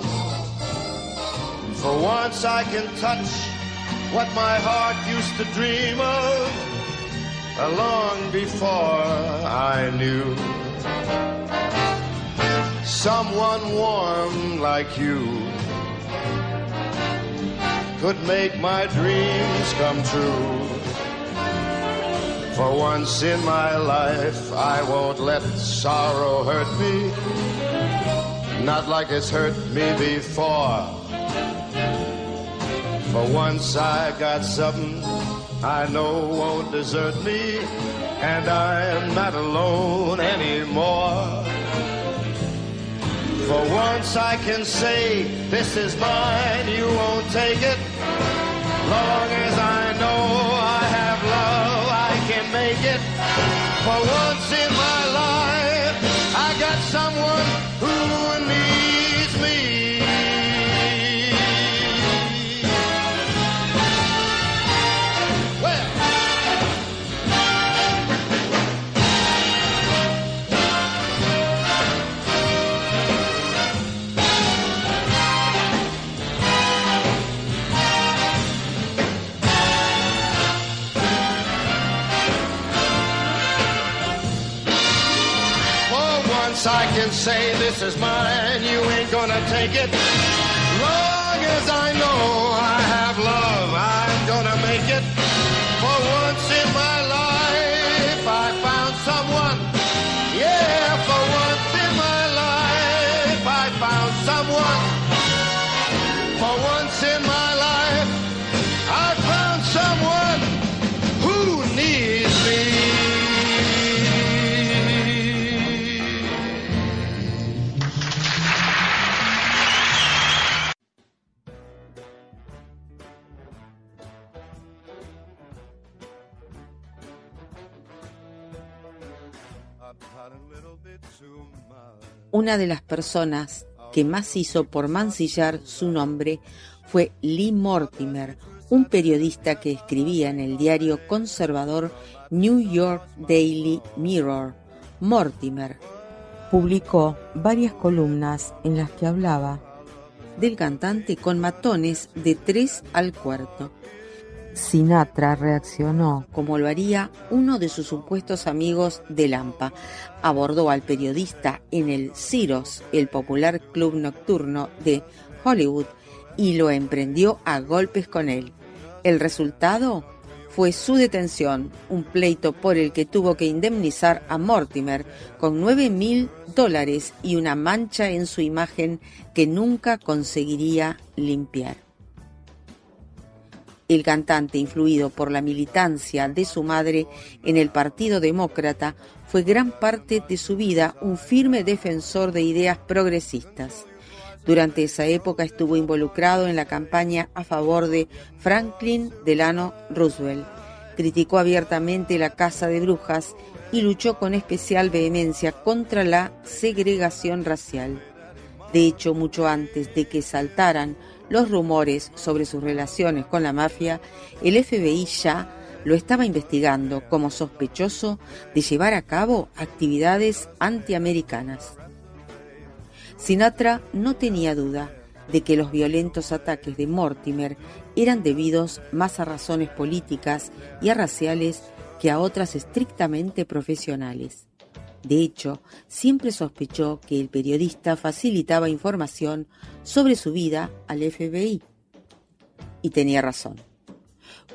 For once I can touch what my heart used to dream of long before I knew. Someone warm like you could make my dreams come true. For once in my life, I won't let sorrow hurt me, not like it's hurt me before. For once I got something I know won't desert me, and I'm not alone anymore. For once I can say, this is mine, you won't take it. Long as I know I have love, I can make it. For once gonna take it. Una de las personas que más hizo por mancillar su nombre fue Lee Mortimer, un periodista que escribía en el diario conservador New York Daily Mirror. Mortimer publicó varias columnas en las que hablaba del cantante con matones de 3 al cuarto. Sinatra reaccionó como lo haría uno de sus supuestos amigos de Lampa. Abordó al periodista en el Ciros, el popular club nocturno de Hollywood, y lo emprendió a golpes con él. El resultado fue su detención, un pleito por el que tuvo que indemnizar a Mortimer con 9 mil dólares y una mancha en su imagen que nunca conseguiría limpiar. El cantante, influido por la militancia de su madre en el Partido Demócrata, fue gran parte de su vida un firme defensor de ideas progresistas. Durante esa época estuvo involucrado en la campaña a favor de Franklin Delano Roosevelt. Criticó abiertamente la caza de brujas y luchó con especial vehemencia contra la segregación racial. De hecho, mucho antes de que saltaran los rumores sobre sus relaciones con la mafia, el FBI ya lo estaba investigando como sospechoso de llevar a cabo actividades antiamericanas. Sinatra no tenía duda de que los violentos ataques de Mortimer eran debidos más a razones políticas y a raciales que a otras estrictamente profesionales. De hecho, siempre sospechó que el periodista facilitaba información sobre su vida al FBI. Y tenía razón.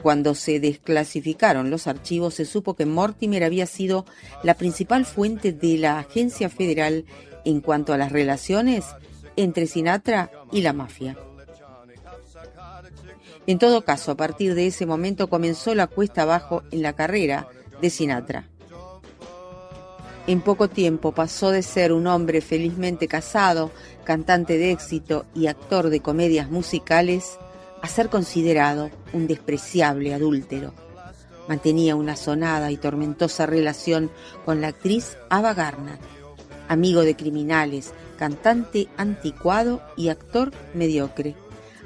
Cuando se desclasificaron los archivos se supo que Mortimer había sido la principal fuente de la agencia federal en cuanto a las relaciones entre Sinatra y la mafia. En todo caso, a partir de ese momento comenzó la cuesta abajo en la carrera de Sinatra. En poco tiempo pasó de ser un hombre felizmente casado, cantante de éxito y actor de comedias musicales, a ser considerado un despreciable adúltero. Mantenía una sonada y tormentosa relación con la actriz Ava Gardner, amigo de criminales, cantante anticuado y actor mediocre.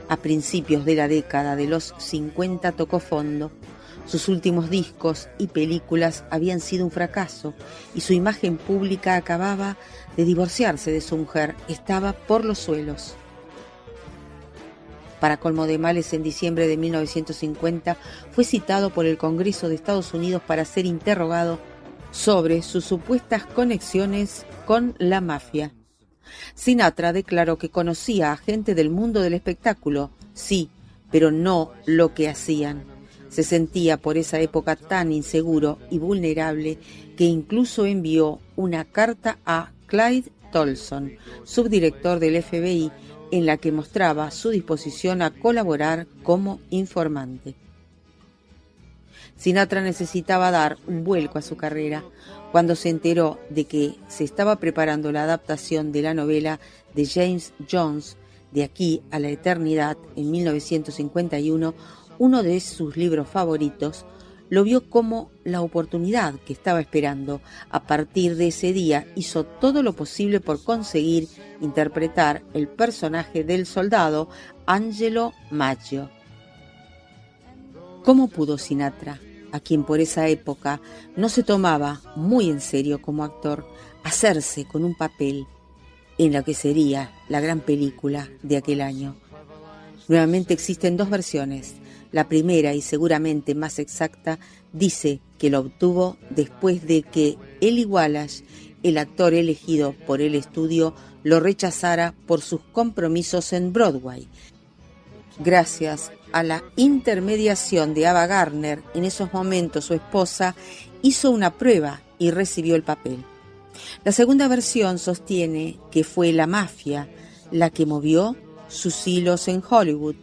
A principios de la década de los 50 tocó fondo. Sus últimos discos y películas habían sido un fracaso y su imagen pública acababa de divorciarse de su mujer. Estaba por los suelos. Para colmo de males, en diciembre de 1950 fue citado por el Congreso de Estados Unidos para ser interrogado sobre sus supuestas conexiones con la mafia. Sinatra declaró que conocía a gente del mundo del espectáculo, sí, pero no lo que hacían. Se sentía por esa época tan inseguro y vulnerable que incluso envió una carta a Clyde Tolson, subdirector del FBI, en la que mostraba su disposición a colaborar como informante. Sinatra necesitaba dar un vuelco a su carrera cuando se enteró de que se estaba preparando la adaptación de la novela de James Jones, De aquí a la eternidad, en 1951, uno de sus libros favoritos, lo vio como la oportunidad que estaba esperando. A partir de ese día hizo todo lo posible por conseguir interpretar el personaje del soldado Angelo Maggio. ¿Cómo pudo Sinatra, a quien por esa época no se tomaba muy en serio como actor, hacerse con un papel en lo que sería la gran película de aquel año? Nuevamente existen dos versiones la primera y seguramente más exacta dice que lo obtuvo después de que Eli Wallace, el actor elegido por el estudio, lo rechazara por sus compromisos en Broadway. Gracias a la intermediación de Ava Gardner, en esos momentos su esposa, hizo una prueba y recibió el papel. La segunda versión sostiene que fue la mafia la que movió sus hilos en Hollywood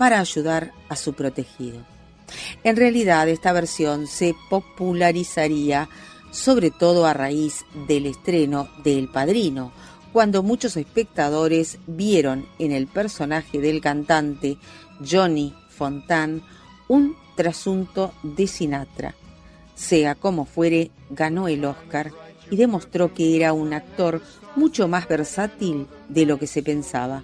para ayudar a su protegido. En realidad, esta versión se popularizaría sobre todo a raíz del estreno de El Padrino, cuando muchos espectadores vieron en el personaje del cantante Johnny Fontan un trasunto de Sinatra. Sea como fuere, ganó el Oscar y demostró que era un actor mucho más versátil de lo que se pensaba.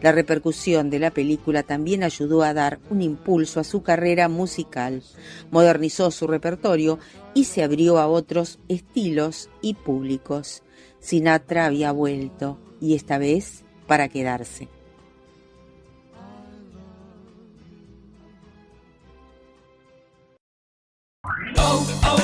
La repercusión de la película también ayudó a dar un impulso a su carrera musical, modernizó su repertorio y se abrió a otros estilos y públicos. Sinatra había vuelto, y esta vez para quedarse. Oh, oh,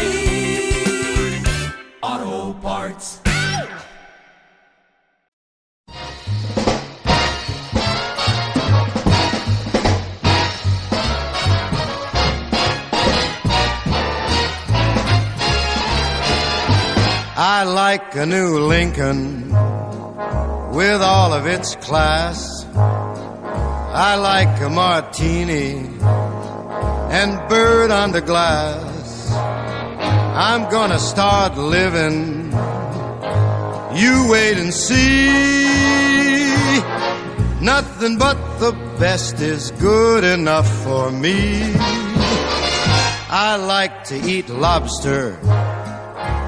I like a new Lincoln with all of its class. I like a martini and bird on the glass. I'm gonna start living. You wait and see. Nothing but the best is good enough for me. I like to eat lobster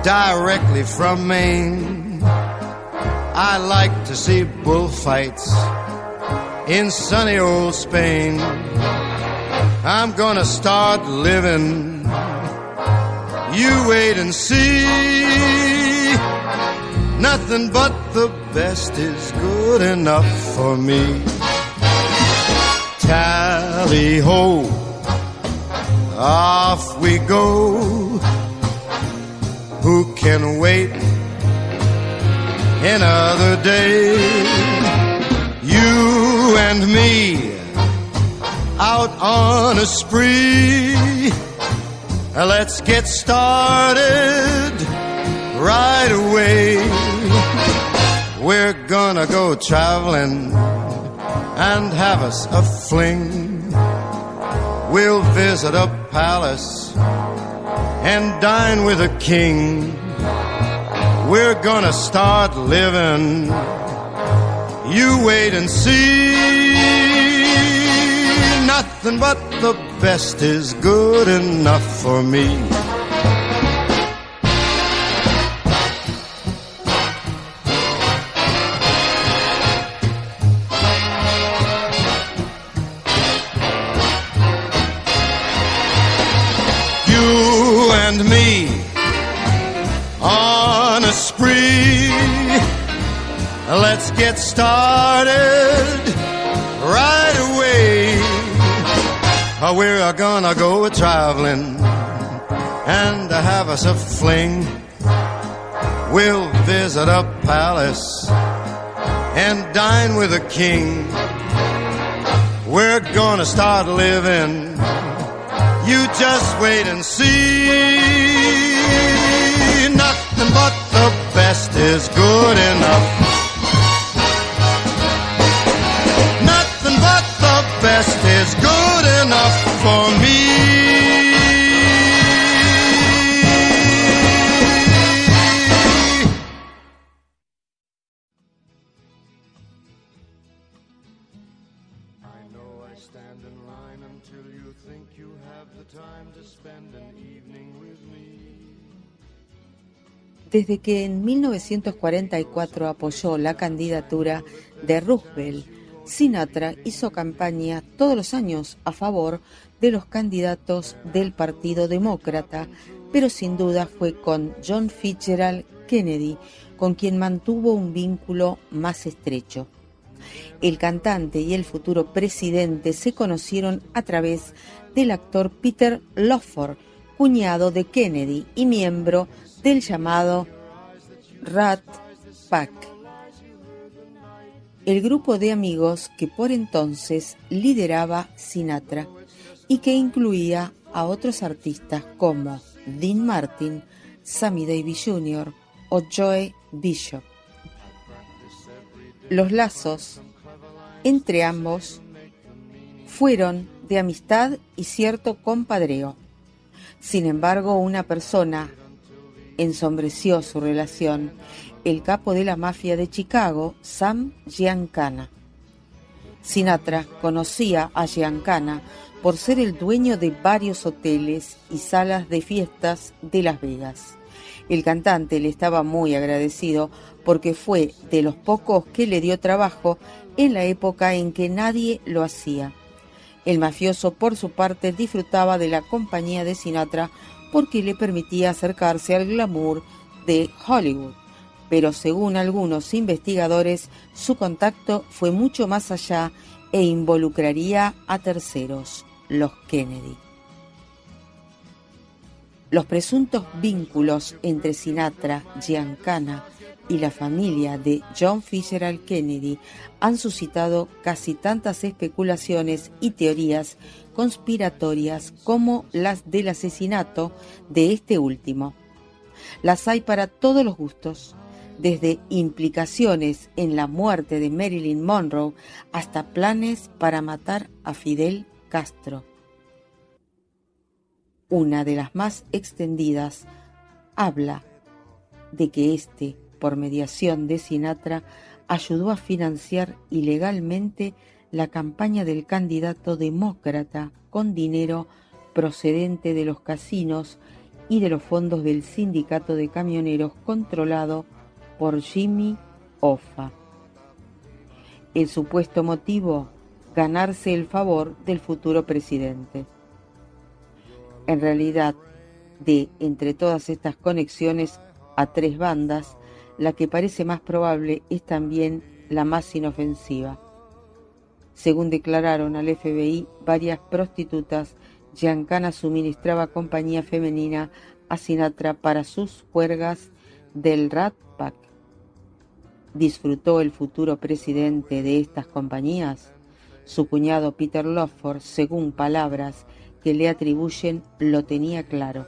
directly from Maine. I like to see bullfights in sunny old Spain. I'm gonna start living. You wait and see. Nothing but the best is good enough for me. Tally ho, off we go who can wait another day. You and me out on a spree. Let's get started right away. We're gonna go traveling and have us a fling. We'll visit a palace and dine with a king. We're gonna start living. You wait and see. Nothing but the best is good enough for me. Get started right away. Uh, We're gonna go a traveling and have us a fling. We'll visit a palace and dine with a king. We're gonna start living. You just wait and see. Nothing but the best is good enough. Best is good enough for me. I know I stand in line until you think you have the time to spend an evening with me. Desde que en 1944 apoyó la candidatura de Roosevelt, Sinatra hizo campaña todos los años a favor de los candidatos del Partido Demócrata, pero sin duda fue con John Fitzgerald Kennedy con quien mantuvo un vínculo más estrecho. El cantante y el futuro presidente se conocieron a través del actor Peter Lawford, cuñado de Kennedy y miembro del llamado Rat Pack, el grupo de amigos que por entonces lideraba Sinatra y que incluía a otros artistas como Dean Martin, Sammy Davis Jr. o Joe Bishop. Los lazos entre ambos fueron de amistad y cierto compadreo. Sin embargo, una persona ensombreció su relación, el capo de la mafia de Chicago, Sam Giancana. Sinatra conocía a Giancana por ser el dueño de varios hoteles y salas de fiestas de Las Vegas. El cantante le estaba muy agradecido porque fue de los pocos que le dio trabajo en la época en que nadie lo hacía. El mafioso, por su parte, disfrutaba de la compañía de Sinatra porque le permitía acercarse al glamour de Hollywood. Pero según algunos investigadores, su contacto fue mucho más allá e involucraría a terceros, los Kennedy. Los presuntos vínculos entre Sinatra, Giancana y la familia de John Fitzgerald Kennedy han suscitado casi tantas especulaciones y teorías conspiratorias como las del asesinato de este último. Las hay para todos los gustos, desde implicaciones en la muerte de Marilyn Monroe hasta planes para matar a Fidel Castro. Una de las más extendidas habla de que este por mediación de Sinatra, ayudó a financiar ilegalmente la campaña del candidato demócrata con dinero procedente de los casinos y de los fondos del sindicato de camioneros controlado por Jimmy Hoffa. El supuesto motivo, ganarse el favor del futuro presidente. En realidad, de entre todas estas conexiones a tres bandas, la que parece más probable es también la más inofensiva. Según declararon al FBI varias prostitutas, Giancana suministraba compañía femenina a Sinatra para sus juergas del Rat Pack. ¿Disfrutó el futuro presidente de estas compañías? Su cuñado Peter Lawford, según palabras que le atribuyen, lo tenía claro.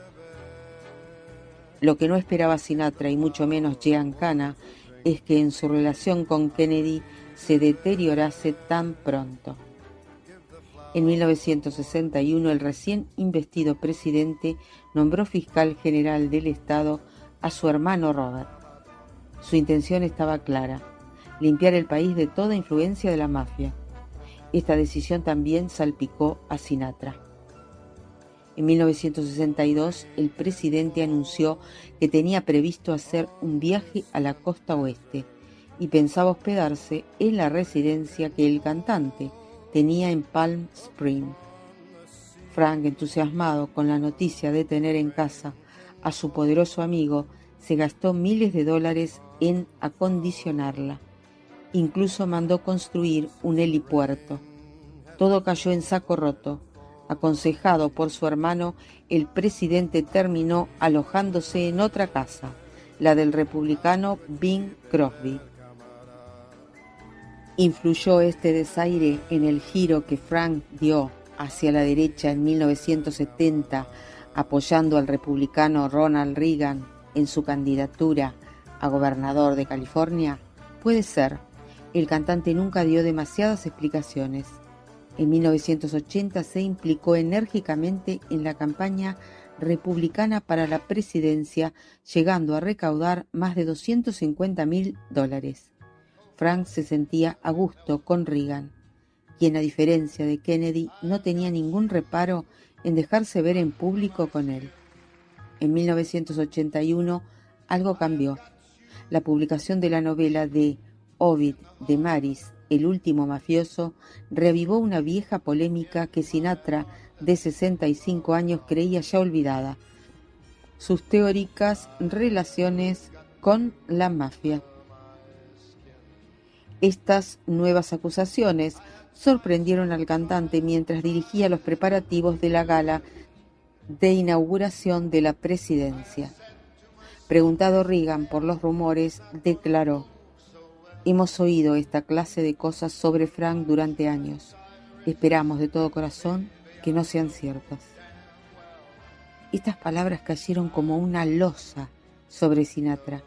Lo que no esperaba Sinatra y mucho menos Giancana es que en su relación con Kennedy se deteriorase tan pronto. En 1961, el recién investido presidente nombró fiscal general del Estado a su hermano Robert. Su intención estaba clara, limpiar el país de toda influencia de la mafia. Esta decisión también salpicó a Sinatra. En 1962, el presidente anunció que tenía previsto hacer un viaje a la costa oeste y pensaba hospedarse en la residencia que el cantante tenía en Palm Spring. Frank, entusiasmado con la noticia de tener en casa a su poderoso amigo, se gastó miles de dólares en acondicionarla. Incluso mandó construir un helipuerto. Todo cayó en saco roto. Aconsejado por su hermano, el presidente terminó alojándose en otra casa, la del republicano Bing Crosby. Influyó este desaire en el giro que Frank dio hacia la derecha en 1970, apoyando al republicano Ronald Reagan en su candidatura a gobernador de California? Puede ser. El cantante nunca dio demasiadas explicaciones. En 1980 se implicó enérgicamente en la campaña republicana para la presidencia, llegando a recaudar más de 250 mil dólares. Frank se sentía a gusto con Reagan, quien a diferencia de Kennedy no tenía ningún reparo en dejarse ver en público con él. En 1981 algo cambió. La publicación de la novela de Ovid de Maris, El último mafioso, reavivó una vieja polémica que Sinatra, de 65 años, creía ya olvidada. Sus teóricas relaciones con la mafia. Estas nuevas acusaciones sorprendieron al cantante mientras dirigía los preparativos de la gala de inauguración de la presidencia. Preguntado Reagan por los rumores, declaró, Hemos oído esta clase de cosas sobre Frank durante años. Esperamos de todo corazón que no sean ciertas. Estas palabras cayeron como una losa sobre Sinatra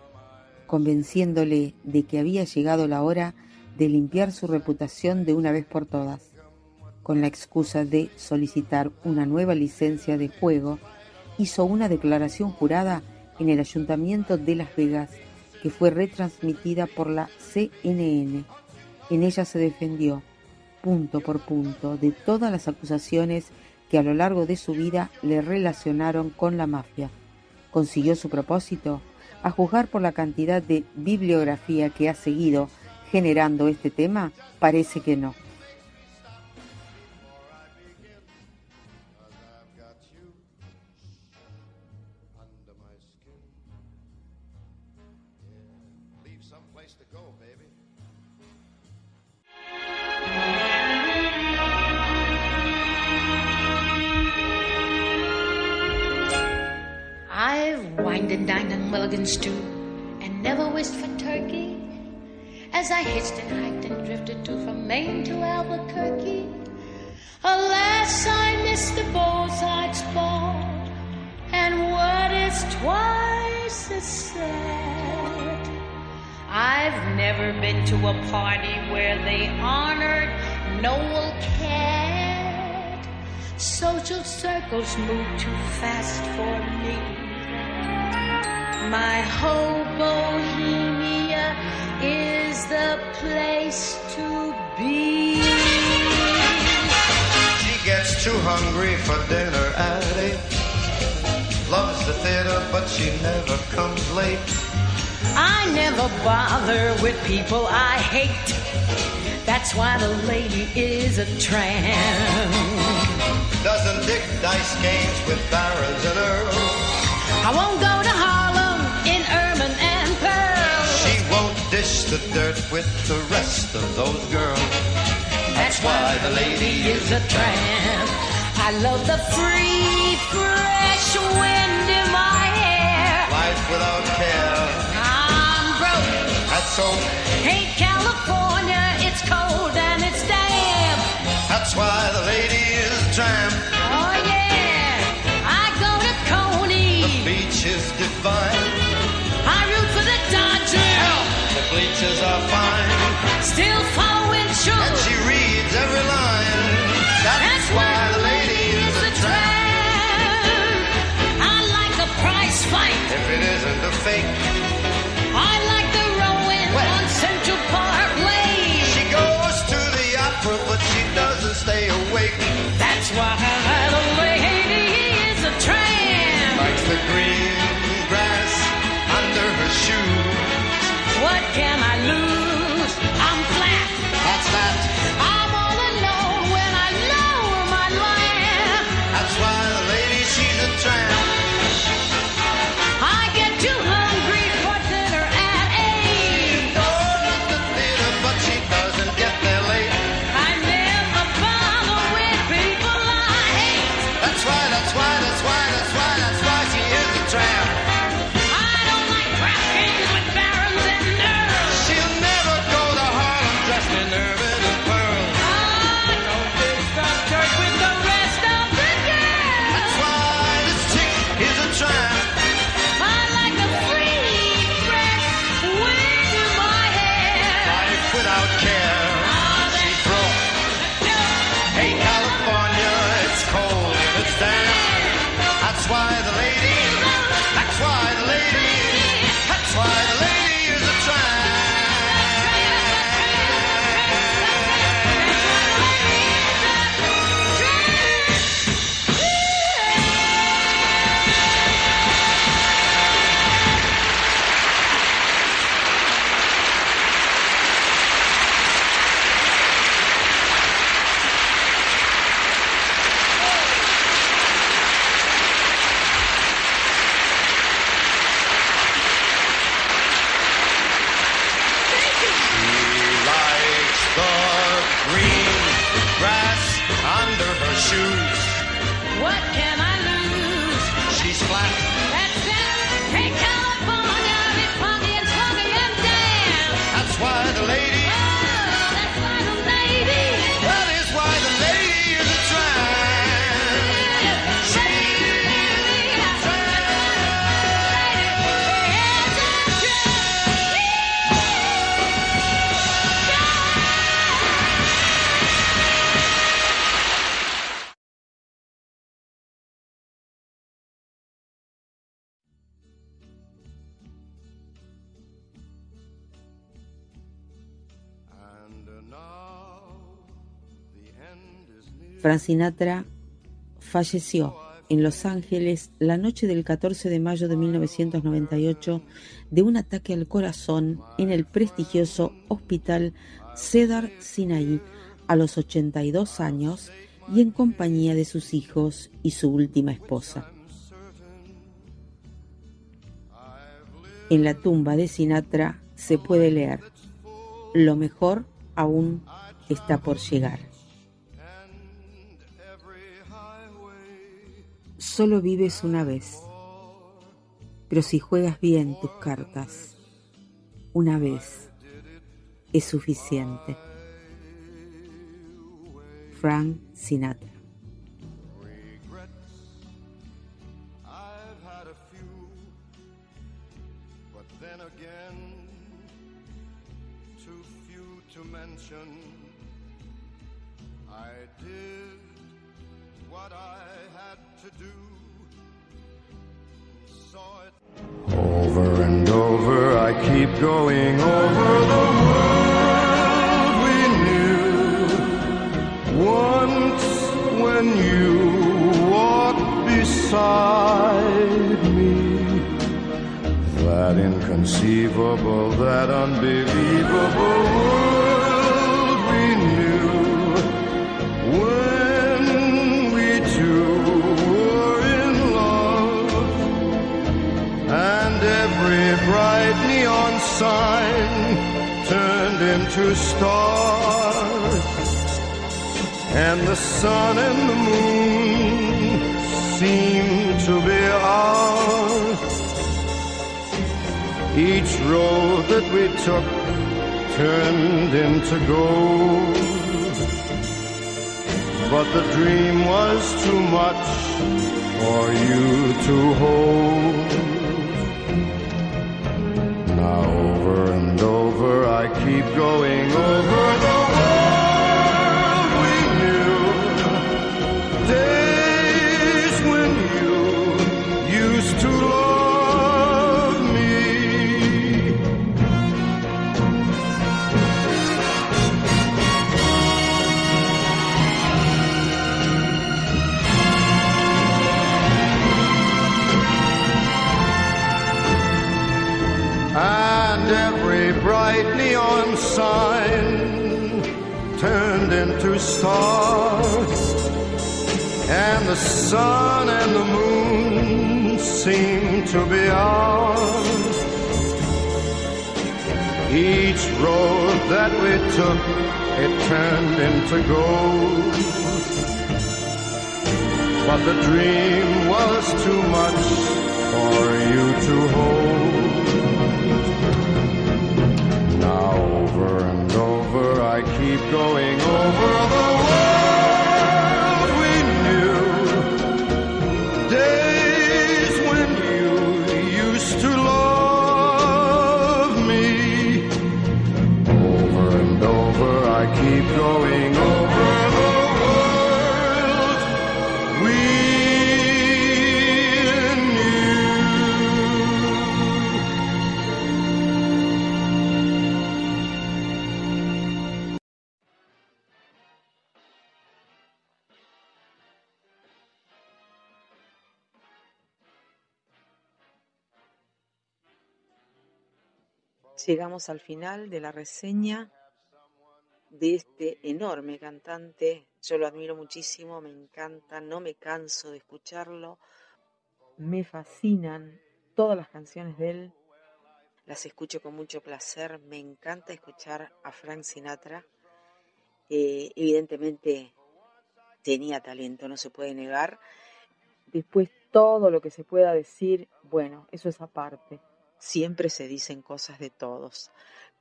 convenciéndole de que había llegado la hora de limpiar su reputación de una vez por todas. Con la excusa de solicitar una nueva licencia de juego, hizo una declaración jurada en el Ayuntamiento de Las Vegas que fue retransmitida por la CNN. En ella se defendió, punto por punto, de todas las acusaciones que a lo largo de su vida le relacionaron con la mafia. ¿Consiguió su propósito? A juzgar por la cantidad de bibliografía que ha seguido generando este tema, parece que no. And never wished for turkey. As I hitched and hiked and drifted to from Maine to Albuquerque. Alas, I missed the bullseye spot, and what is twice as sad? I've never been to a party where they honored Noel Cat. Social circles move too fast for me. My whole Bohemia is the place to be. She gets too hungry for dinner at eight. Loves the theater, but she never comes late. I never bother with people I hate. That's why the lady is a tramp. Doesn't dig dice games with barons and earls. I won't go dish the dirt with the rest of those girls. That's why the lady is a tramp. I love the free, fresh wind in my hair. Life without care. I'm broke. That's so. Hate California, it's cold and it's damp. That's why the lady pictures are fine. Still following true. And she reads every line. That's, That's why the lady is a tramp. I like the prize fight. If it isn't a fake. I like the rowing well, on Central Park She goes to the opera, but she doesn't stay awake. That's why. Frank Sinatra falleció en Los Ángeles la noche del 14 de mayo de 1998 de un ataque al corazón en el prestigioso hospital Cedar Sinai a los 82 años y en compañía de sus hijos y su última esposa. En la tumba de Sinatra se puede leer, lo mejor aún está por llegar. Solo vives una vez, pero si juegas bien tus cartas, una vez es suficiente. Frank Sinatra. I did what I over and over. I keep going over the world we knew. Once when you walked beside me, that inconceivable, that unbelievable world sign turned into stars, and the sun and the moon seemed to be ours. Each road that we took turned into gold. But the dream was too much for you to hold. Now over and over I keep going over the world sign turned into stars, and the sun and the moon seemed to be ours. Each road that we took, it turned into gold. But the dream was too much for you to hold. Over and over. I keep going over llegamos al final de la reseña de este enorme cantante. Yo lo admiro muchísimo, me encanta, no me canso de escucharlo. Me fascinan todas las canciones de él. Las escucho con mucho placer. Me encanta escuchar a Frank Sinatra. Eh, evidentemente tenía talento, no se puede negar. Después todo lo que se pueda decir, bueno, eso es aparte. Siempre se dicen cosas de todos,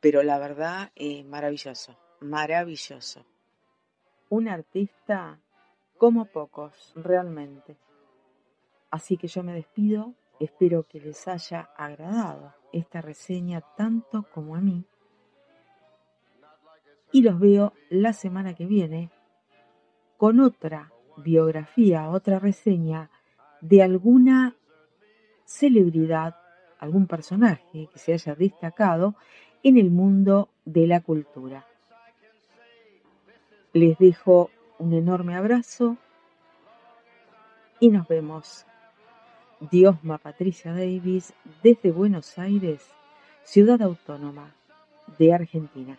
pero la verdad es maravilloso, maravilloso. Un artista como pocos, realmente. Así que yo me despido, espero que les haya agradado esta reseña tanto como a mí. Y los veo la semana que viene con otra biografía, otra reseña de alguna celebridad, algún personaje que se haya destacado en el mundo de la cultura. Les dejo un enorme abrazo y nos vemos. Diosma Patricia Davis desde Buenos Aires, ciudad autónoma de Argentina.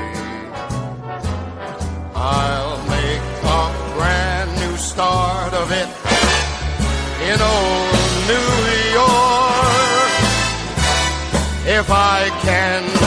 I'll make a brand new start of it in old New York. If I can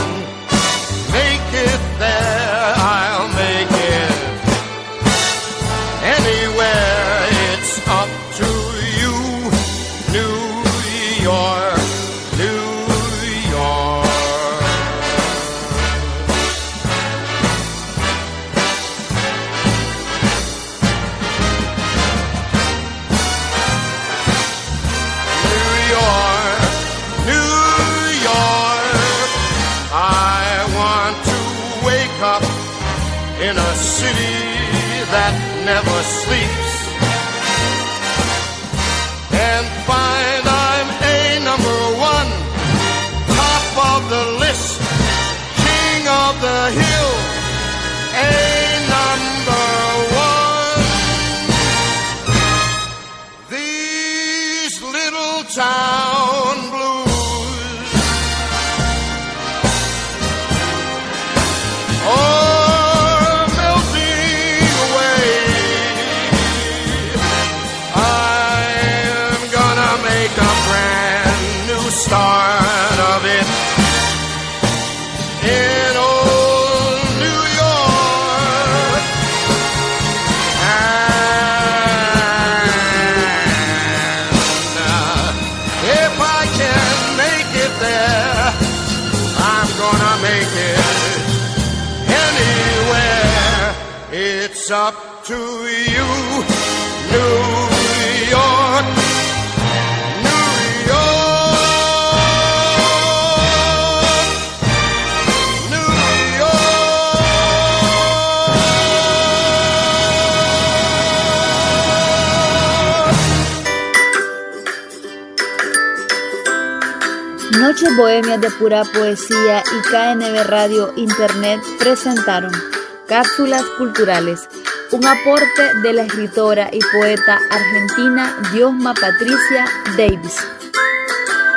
Noches Bohemias de Pura Poesía y KNB Radio Internet presentaron Cápsulas Culturales, un aporte de la escritora y poeta argentina Diosma Patricia Davis.